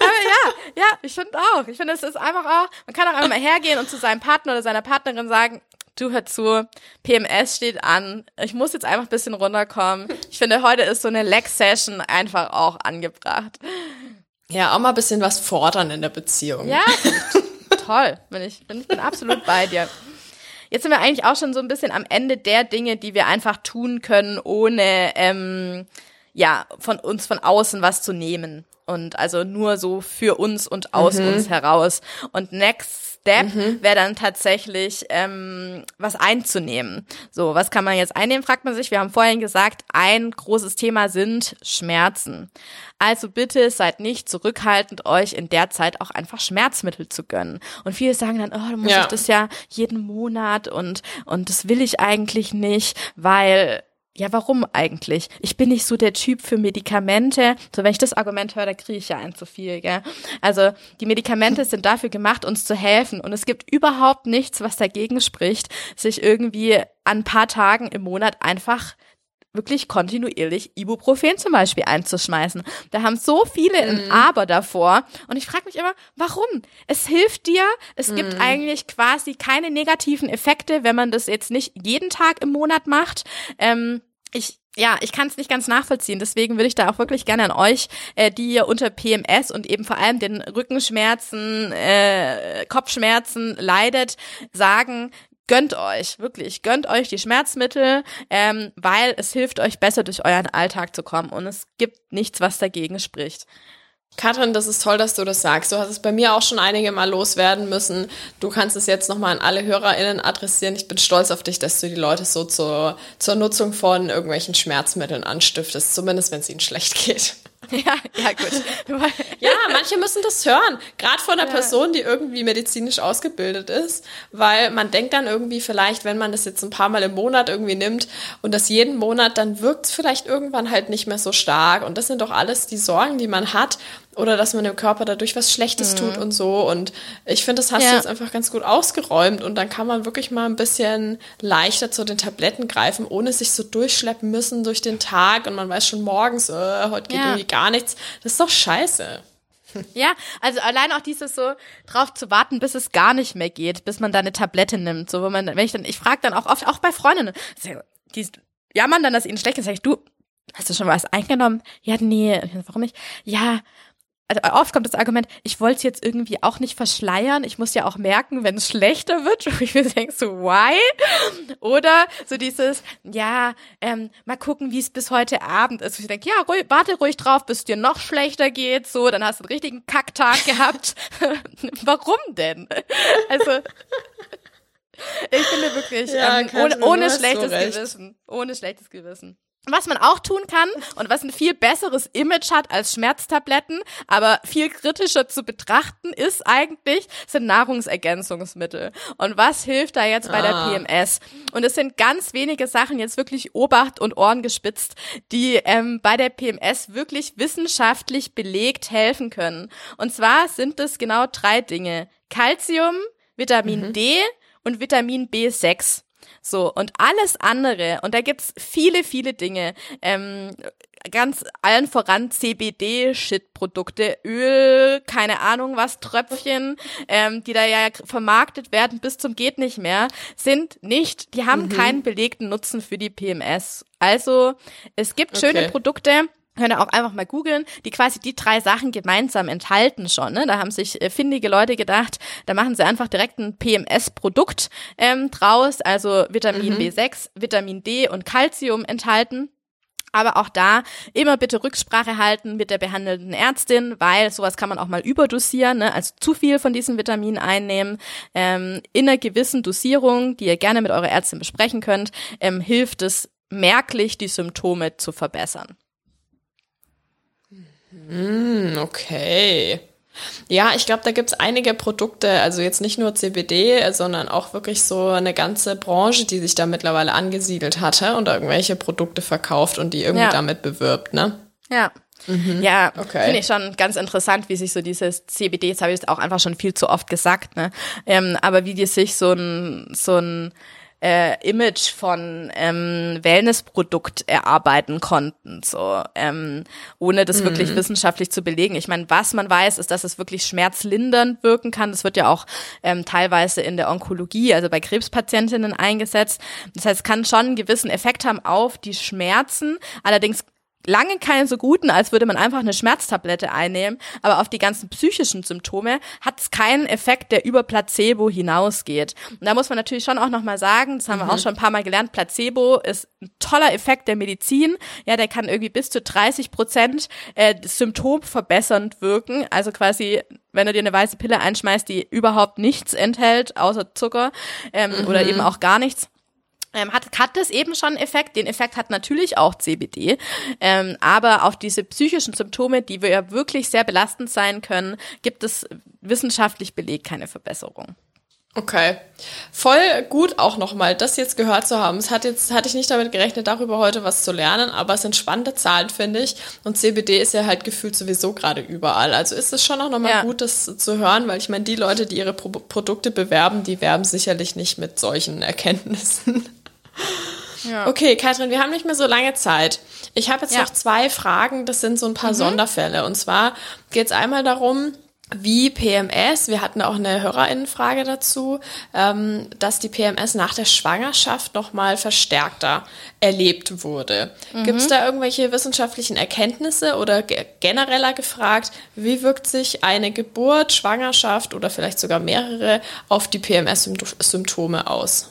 Aber ja, ja, ich finde auch. Ich finde, es ist einfach auch, man kann auch einfach mal hergehen und zu seinem Partner oder seiner Partnerin sagen, du hör zu, PMS steht an, ich muss jetzt einfach ein bisschen runterkommen. Ich finde, heute ist so eine Leg-Session einfach auch angebracht. Ja, auch mal ein bisschen was fordern in der Beziehung. Ja, toll. Bin ich, bin, ich bin absolut bei dir. Jetzt sind wir eigentlich auch schon so ein bisschen am Ende der Dinge, die wir einfach tun können, ohne ähm, ja von uns von außen was zu nehmen. Und also nur so für uns und aus uns heraus. Und next Step wäre dann tatsächlich ähm, was einzunehmen. So, was kann man jetzt einnehmen, fragt man sich. Wir haben vorhin gesagt, ein großes Thema sind Schmerzen. Also bitte seid nicht zurückhaltend, euch in der Zeit auch einfach Schmerzmittel zu gönnen. Und viele sagen dann, oh, dann muss Ja. ich das ja jeden Monat und, und das will ich eigentlich nicht, weil ja, warum eigentlich? Ich bin nicht so der Typ für Medikamente. So, wenn ich das Argument höre, da kriege ich ja ein zu viel, gell? Also, die Medikamente sind dafür gemacht, uns zu helfen. Und es gibt überhaupt nichts, was dagegen spricht, sich irgendwie an ein paar Tagen im Monat einfach wirklich kontinuierlich Ibuprofen zum Beispiel einzuschmeißen. Da haben so viele ein Aber davor. Und ich frage mich immer, warum? Es hilft dir. Es gibt eigentlich quasi keine negativen Effekte, wenn man das jetzt nicht jeden Tag im Monat macht. Ähm, ich ja, ich kann es nicht ganz nachvollziehen. Deswegen würde ich da auch wirklich gerne an euch, äh, die ihr unter PMS und eben vor allem den Rückenschmerzen, äh, Kopfschmerzen leidet, sagen, gönnt euch, wirklich, gönnt euch die Schmerzmittel, ähm, weil es hilft euch besser durch euren Alltag zu kommen und es gibt nichts, was dagegen spricht. Katrin, das ist toll, dass du das sagst. Du hast es bei mir auch schon einige Mal loswerden müssen. Du kannst es jetzt nochmal an alle HörerInnen adressieren. Ich bin stolz auf dich, dass du die Leute so zur, zur Nutzung von irgendwelchen Schmerzmitteln anstiftest, zumindest wenn es ihnen schlecht geht. Ja, ja, gut. Ja, manche müssen das hören. Gerade von einer Person, die irgendwie medizinisch ausgebildet ist. Weil man denkt dann irgendwie vielleicht, wenn man das jetzt ein paar Mal im Monat irgendwie nimmt und das jeden Monat, dann wirkt es vielleicht irgendwann halt nicht mehr so stark. Und das sind doch alles die Sorgen, die man hat. Oder dass man dem Körper dadurch was Schlechtes mhm. tut und so. Und ich finde, das hast ja. du jetzt einfach ganz gut ausgeräumt und dann kann man wirklich mal ein bisschen leichter zu den Tabletten greifen, ohne sich so durchschleppen müssen durch den Tag und man weiß schon morgens, äh, heute geht ja. irgendwie gar nichts. Das ist doch scheiße. Ja, also allein auch dieses so drauf zu warten, bis es gar nicht mehr geht, bis man da eine Tablette nimmt, so wo man, wenn ich dann, ich frage dann auch oft, auch bei Freundinnen, die jammern dann, dass ihnen schlecht ist, sag ich, du, hast du schon was eingenommen? Ja, nee, warum nicht? Ja, also oft kommt das Argument, ich wollte es jetzt irgendwie auch nicht verschleiern. Ich muss ja auch merken, wenn es schlechter wird. Und ich mir denke so, why? Oder so dieses, ja, ähm, mal gucken, wie es bis heute Abend ist. Und ich denke, ja, ruhig, warte ruhig drauf, bis es dir noch schlechter geht. So, dann hast du einen richtigen Kacktag gehabt. Warum denn? Also, ich finde wirklich, ja, ähm, ohne, ohne schlechtes Gewissen. Ohne schlechtes Gewissen. Was man auch tun kann und was ein viel besseres Image hat als Schmerztabletten, aber viel kritischer zu betrachten ist eigentlich, sind Nahrungsergänzungsmittel. Und was hilft da jetzt bei ah. der PMS? Und es sind ganz wenige Sachen jetzt wirklich Obacht und Ohren gespitzt, die ähm, bei der PMS wirklich wissenschaftlich belegt helfen können. Und zwar sind es genau drei Dinge. Calcium, Vitamin mhm. D und Vitamin B6. So, und alles andere, und da gibt's viele, viele Dinge, ähm, ganz allen voran CBD-Shit-Produkte, Öl, keine Ahnung was, Tröpfchen, ähm, die da ja vermarktet werden bis zum geht nicht mehr, sind nicht, die haben mhm. keinen belegten Nutzen für die PMS. Also, es gibt okay. schöne Produkte, könnt ihr auch einfach mal googeln, die quasi die drei Sachen gemeinsam enthalten schon. Ne? Da haben sich äh, findige Leute gedacht, da machen sie einfach direkt ein PMS-Produkt ähm, draus, also Vitamin mhm. B6, Vitamin D und Calcium enthalten. Aber auch da immer bitte Rücksprache halten mit der behandelnden Ärztin, weil sowas kann man auch mal überdosieren, ne? also zu viel von diesen Vitaminen einnehmen. Ähm, in einer gewissen Dosierung, die ihr gerne mit eurer Ärztin besprechen könnt, ähm, hilft es merklich, die Symptome zu verbessern. Mm, okay. Ja, ich glaube, da gibt's einige Produkte, also jetzt nicht nur CBD, sondern auch wirklich so eine ganze Branche, die sich da mittlerweile angesiedelt hatte und irgendwelche Produkte verkauft und die irgendwie ja. damit bewirbt, ne? Ja. Mhm. Ja, okay. finde ich schon ganz interessant, wie sich so dieses CBD, jetzt habe ich es auch einfach schon viel zu oft gesagt, ne? Ähm, aber wie die sich so ein, so ein äh, Image von ähm, Wellnessprodukt erarbeiten konnten, so ähm, ohne das mhm. wirklich wissenschaftlich zu belegen. Ich meine, was man weiß, ist, dass es wirklich schmerzlindernd wirken kann. Das wird ja auch ähm, teilweise in der Onkologie, also bei Krebspatientinnen eingesetzt. Das heißt, es kann schon einen gewissen Effekt haben auf die Schmerzen. Allerdings lange keinen so guten, als würde man einfach eine Schmerztablette einnehmen, aber auf die ganzen psychischen Symptome hat es keinen Effekt, der über Placebo hinausgeht. Und da muss man natürlich schon auch nochmal sagen, das haben mhm. wir auch mhm. schon ein paar Mal gelernt, Placebo ist ein toller Effekt der Medizin. Ja, der kann irgendwie bis zu 30 Prozent äh, symptomverbessernd wirken. Also quasi, wenn du dir eine weiße Pille einschmeißt, die überhaupt nichts enthält, außer Zucker ähm, mhm. oder eben auch gar nichts hat, hat das eben schon einen Effekt. Den Effekt hat natürlich auch CBD. Ähm, aber auf diese psychischen Symptome, die wir ja wirklich sehr belastend sein können, gibt es wissenschaftlich belegt keine Verbesserung. Okay. Voll gut auch nochmal, das jetzt gehört zu haben. Es hat jetzt, hatte ich nicht damit gerechnet, darüber heute was zu lernen, aber es sind spannende Zahlen, finde ich. Und CBD ist ja halt gefühlt sowieso gerade überall. Also ist es schon auch nochmal ja. gut, das zu hören, weil ich meine, die Leute, die ihre Pro Produkte bewerben, die werben sicherlich nicht mit solchen Erkenntnissen. Ja. Okay, Katrin, wir haben nicht mehr so lange Zeit. Ich habe jetzt ja. noch zwei Fragen, das sind so ein paar mhm. Sonderfälle. Und zwar geht es einmal darum, wie PMS, wir hatten auch eine Hörerinnenfrage dazu, ähm, dass die PMS nach der Schwangerschaft nochmal verstärkter erlebt wurde. Mhm. Gibt es da irgendwelche wissenschaftlichen Erkenntnisse oder genereller gefragt, wie wirkt sich eine Geburt, Schwangerschaft oder vielleicht sogar mehrere auf die PMS-Symptome aus?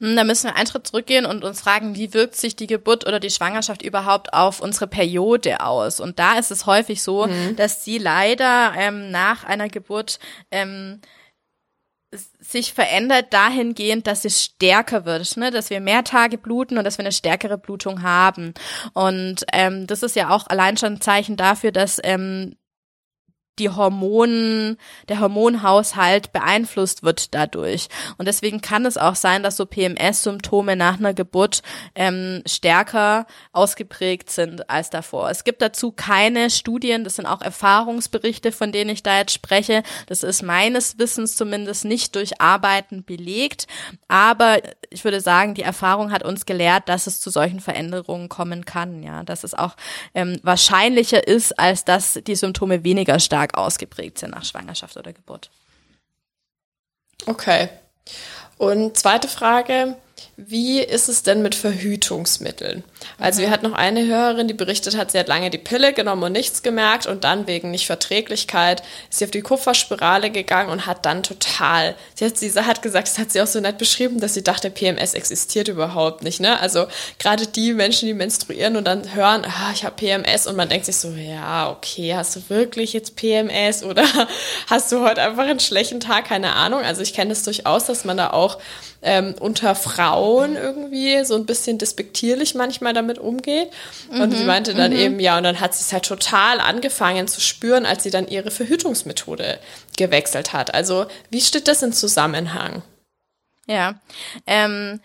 Hm, da müssen wir einen Schritt zurückgehen und uns fragen, wie wirkt sich die Geburt oder die Schwangerschaft überhaupt auf unsere Periode aus? Und da ist es häufig so, mhm. dass sie leider ähm, nach einer Geburt ähm, sich verändert dahingehend, dass es stärker wird, ne? dass wir mehr Tage bluten und dass wir eine stärkere Blutung haben. Und ähm, das ist ja auch allein schon ein Zeichen dafür, dass ähm, die Hormonen, der Hormonhaushalt beeinflusst wird dadurch. Und deswegen kann es auch sein, dass so PMS-Symptome nach einer Geburt ähm, stärker ausgeprägt sind als davor. Es gibt dazu keine Studien, das sind auch Erfahrungsberichte, von denen ich da jetzt spreche. Das ist meines Wissens zumindest nicht durch Arbeiten belegt. Aber ich würde sagen, die Erfahrung hat uns gelehrt, dass es zu solchen Veränderungen kommen kann. Ja, dass es auch ähm, wahrscheinlicher ist, als dass die Symptome weniger stark stark ausgeprägt sind nach Schwangerschaft oder Geburt. Okay. Und zweite Frage, wie ist es denn mit Verhütungsmitteln? Also wir hatten noch eine Hörerin, die berichtet hat, sie hat lange die Pille genommen und nichts gemerkt und dann wegen Nichtverträglichkeit ist sie auf die Kupferspirale gegangen und hat dann total, sie hat, sie hat gesagt, das hat sie auch so nett beschrieben, dass sie dachte, PMS existiert überhaupt nicht. Ne? Also gerade die Menschen, die menstruieren und dann hören, ah, ich habe PMS und man denkt sich so, ja, okay, hast du wirklich jetzt PMS oder hast du heute einfach einen schlechten Tag? Keine Ahnung. Also ich kenne es durchaus, dass man da auch ähm, unter Frauen irgendwie so ein bisschen despektierlich manchmal damit umgeht. Und mhm, sie meinte dann mhm. eben, ja, und dann hat sie es halt total angefangen zu spüren, als sie dann ihre Verhütungsmethode gewechselt hat. Also wie steht das in Zusammenhang? Ja, ähm,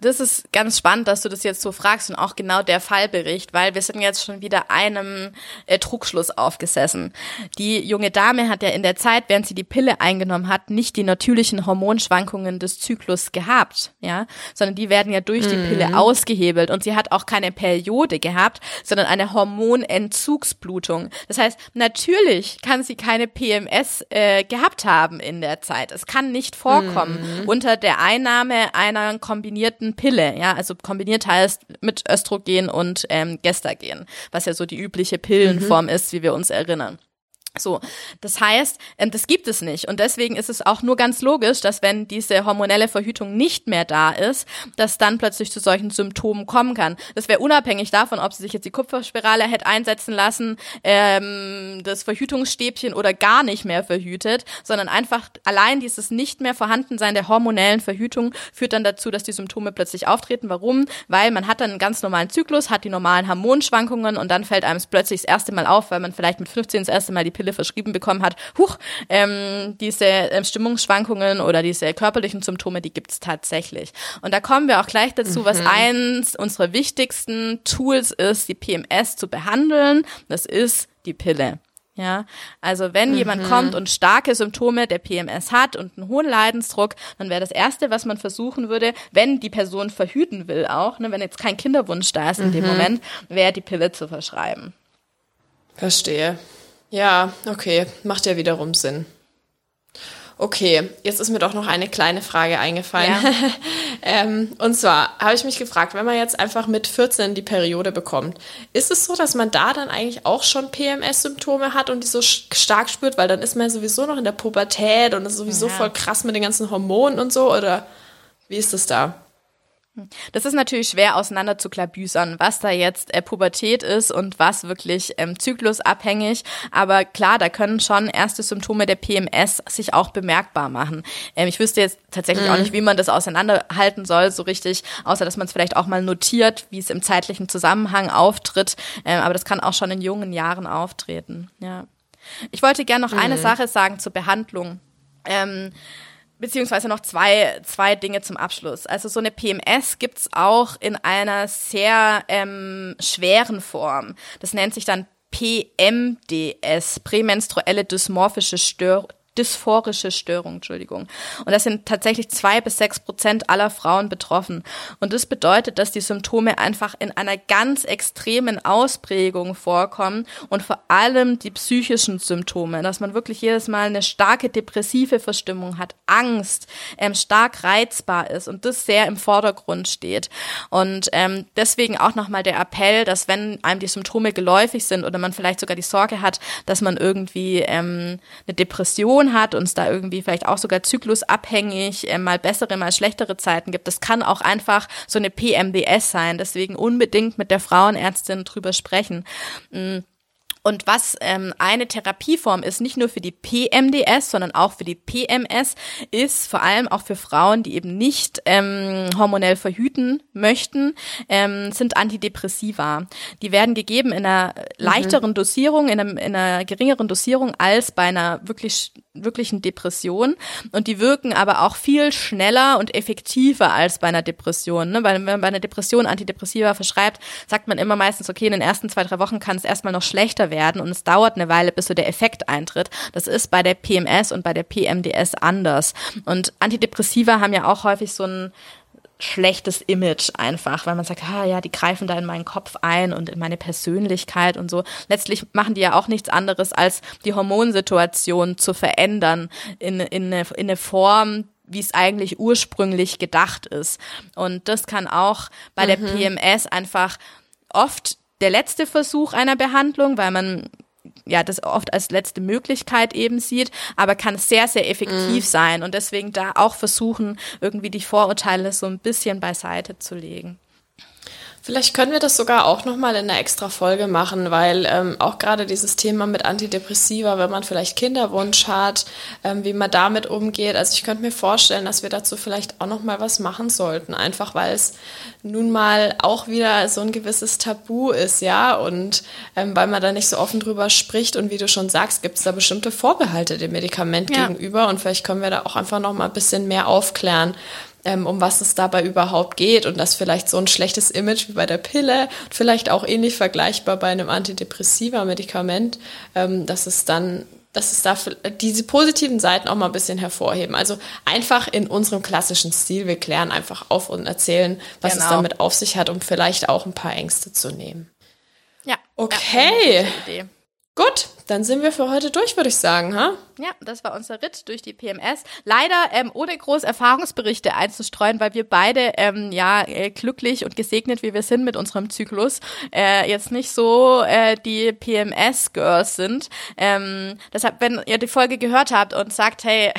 das ist ganz spannend, dass du das jetzt so fragst und auch genau der Fallbericht, weil wir sind jetzt schon wieder einem äh, Trugschluss aufgesessen. Die junge Dame hat ja in der Zeit, während sie die Pille eingenommen hat, nicht die natürlichen Hormonschwankungen des Zyklus gehabt, ja, sondern die werden ja durch die Pille mhm. ausgehebelt und sie hat auch keine Periode gehabt, sondern eine Hormonentzugsblutung. Das heißt, natürlich kann sie keine PMS äh, gehabt haben in der Zeit. Es kann nicht vorkommen mhm. unter der Einnahme einer kombinierten Pille, ja, also kombiniert heißt mit Östrogen und ähm, Gestagen, was ja so die übliche Pillenform mhm. ist, wie wir uns erinnern. So, das heißt, ähm, das gibt es nicht. Und deswegen ist es auch nur ganz logisch, dass wenn diese hormonelle Verhütung nicht mehr da ist, dass dann plötzlich zu solchen Symptomen kommen kann. Das wäre unabhängig davon, ob sie sich jetzt die Kupferspirale hätte einsetzen lassen, ähm, das Verhütungsstäbchen oder gar nicht mehr verhütet, sondern einfach allein dieses nicht mehr Vorhandensein der hormonellen Verhütung führt dann dazu, dass die Symptome plötzlich auftreten. Warum? Weil man hat dann einen ganz normalen Zyklus, hat die normalen Hormonschwankungen und dann fällt einem plötzlich das erste Mal auf, weil man vielleicht mit 15 das erste Mal die Pille Pille verschrieben bekommen hat, huch, ähm, diese ähm, Stimmungsschwankungen oder diese körperlichen Symptome, die gibt's tatsächlich. Und da kommen wir auch gleich dazu, mhm. was eins unserer wichtigsten Tools ist, die PMS zu behandeln. Das ist die Pille. Ja, also wenn mhm. jemand kommt und starke Symptome der PMS hat und einen hohen Leidensdruck, dann wäre das erste, was man versuchen würde, wenn die Person verhüten will auch, ne, wenn jetzt kein Kinderwunsch da ist in mhm. dem Moment, wäre die Pille zu verschreiben. Verstehe. Ja, okay, macht ja wiederum Sinn. Okay, jetzt ist mir doch noch eine kleine Frage eingefallen. Ja. ähm, und zwar habe ich mich gefragt, wenn man jetzt einfach mit 14 die Periode bekommt, ist es so, dass man da dann eigentlich auch schon PMS-Symptome hat und die so stark spürt, weil dann ist man sowieso noch in der Pubertät und ist sowieso ja. voll krass mit den ganzen Hormonen und so, oder wie ist es da? Das ist natürlich schwer auseinander zu klabüsern, was da jetzt äh, Pubertät ist und was wirklich ähm, zyklusabhängig. Aber klar, da können schon erste Symptome der PMS sich auch bemerkbar machen. Ähm, ich wüsste jetzt tatsächlich mhm. auch nicht, wie man das auseinanderhalten soll, so richtig, außer dass man es vielleicht auch mal notiert, wie es im zeitlichen Zusammenhang auftritt. Ähm, aber das kann auch schon in jungen Jahren auftreten. Ja. Ich wollte gerne noch mhm. eine Sache sagen zur Behandlung. Ähm, beziehungsweise noch zwei, zwei Dinge zum Abschluss. Also so eine PMS gibt's auch in einer sehr ähm, schweren Form. Das nennt sich dann PMDS, prämenstruelle dysmorphische Stör dysphorische Störung, Entschuldigung. Und das sind tatsächlich zwei bis sechs Prozent aller Frauen betroffen. Und das bedeutet, dass die Symptome einfach in einer ganz extremen Ausprägung vorkommen und vor allem die psychischen Symptome, dass man wirklich jedes Mal eine starke depressive Verstimmung hat, Angst, ähm, stark reizbar ist und das sehr im Vordergrund steht. Und ähm, deswegen auch nochmal der Appell, dass wenn einem die Symptome geläufig sind oder man vielleicht sogar die Sorge hat, dass man irgendwie ähm, eine Depression Depression hat und es da irgendwie vielleicht auch sogar zyklusabhängig äh, mal bessere, mal schlechtere Zeiten gibt. Das kann auch einfach so eine PMDS sein. Deswegen unbedingt mit der Frauenärztin drüber sprechen. Mm. Und was ähm, eine Therapieform ist, nicht nur für die PMDS, sondern auch für die PMS, ist vor allem auch für Frauen, die eben nicht ähm, hormonell verhüten möchten, ähm, sind Antidepressiva. Die werden gegeben in einer leichteren mhm. Dosierung, in, einem, in einer geringeren Dosierung als bei einer wirklich wirklichen Depression und die wirken aber auch viel schneller und effektiver als bei einer Depression. Ne? Weil wenn man bei einer Depression Antidepressiva verschreibt, sagt man immer meistens, okay, in den ersten zwei, drei Wochen kann es erstmal noch schlechter werden und es dauert eine Weile, bis so der Effekt eintritt. Das ist bei der PMS und bei der PMDS anders. Und Antidepressiva haben ja auch häufig so ein schlechtes Image einfach, weil man sagt, ah ja, die greifen da in meinen Kopf ein und in meine Persönlichkeit und so. Letztlich machen die ja auch nichts anderes, als die Hormonsituation zu verändern in, in, eine, in eine Form, wie es eigentlich ursprünglich gedacht ist. Und das kann auch bei mhm. der PMS einfach oft der letzte Versuch einer Behandlung, weil man ja das oft als letzte Möglichkeit eben sieht, aber kann sehr, sehr effektiv mm. sein und deswegen da auch versuchen, irgendwie die Vorurteile so ein bisschen beiseite zu legen. Vielleicht können wir das sogar auch nochmal in einer extra Folge machen, weil ähm, auch gerade dieses Thema mit Antidepressiva, wenn man vielleicht Kinderwunsch hat, ähm, wie man damit umgeht. Also ich könnte mir vorstellen, dass wir dazu vielleicht auch nochmal was machen sollten, einfach weil es nun mal auch wieder so ein gewisses Tabu ist, ja, und ähm, weil man da nicht so offen drüber spricht und wie du schon sagst, gibt es da bestimmte Vorbehalte dem Medikament ja. gegenüber und vielleicht können wir da auch einfach nochmal ein bisschen mehr aufklären ähm, um was es dabei überhaupt geht und dass vielleicht so ein schlechtes Image wie bei der Pille, vielleicht auch ähnlich vergleichbar bei einem Antidepressiva Medikament, ähm, dass es dann dass es da diese positiven Seiten auch mal ein bisschen hervorheben. Also einfach in unserem klassischen Stil. Wir klären einfach auf und erzählen, was genau. es damit auf sich hat, um vielleicht auch ein paar Ängste zu nehmen. Ja. Okay. Ja, Gut, dann sind wir für heute durch, würde ich sagen, ha? Ja, das war unser Ritt durch die PMS. Leider ähm, ohne groß Erfahrungsberichte einzustreuen, weil wir beide ähm, ja äh, glücklich und gesegnet, wie wir sind mit unserem Zyklus, äh, jetzt nicht so äh, die PMS-Girls sind. Ähm, deshalb, wenn ihr die Folge gehört habt und sagt, hey,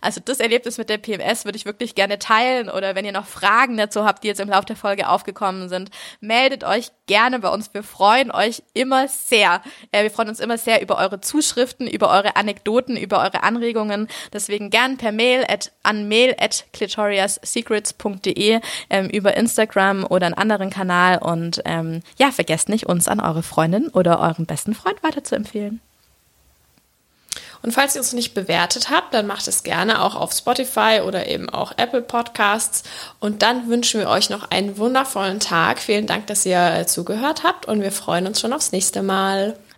also das Erlebnis mit der PMS würde ich wirklich gerne teilen oder wenn ihr noch Fragen dazu habt, die jetzt im Laufe der Folge aufgekommen sind, meldet euch gerne bei uns. Wir freuen euch immer sehr. Äh, wir freuen uns immer sehr über eure Zuschriften, über eure Anekdoten, über eure Anregungen. Deswegen gern per Mail at, an mail at clitoriassecrets.de ähm, über Instagram oder einen anderen Kanal und ähm, ja, vergesst nicht, uns an eure Freundin oder euren besten Freund weiterzuempfehlen. Und falls ihr uns nicht bewertet habt, dann macht es gerne auch auf Spotify oder eben auch Apple Podcasts. Und dann wünschen wir euch noch einen wundervollen Tag. Vielen Dank, dass ihr äh, zugehört habt und wir freuen uns schon aufs nächste Mal.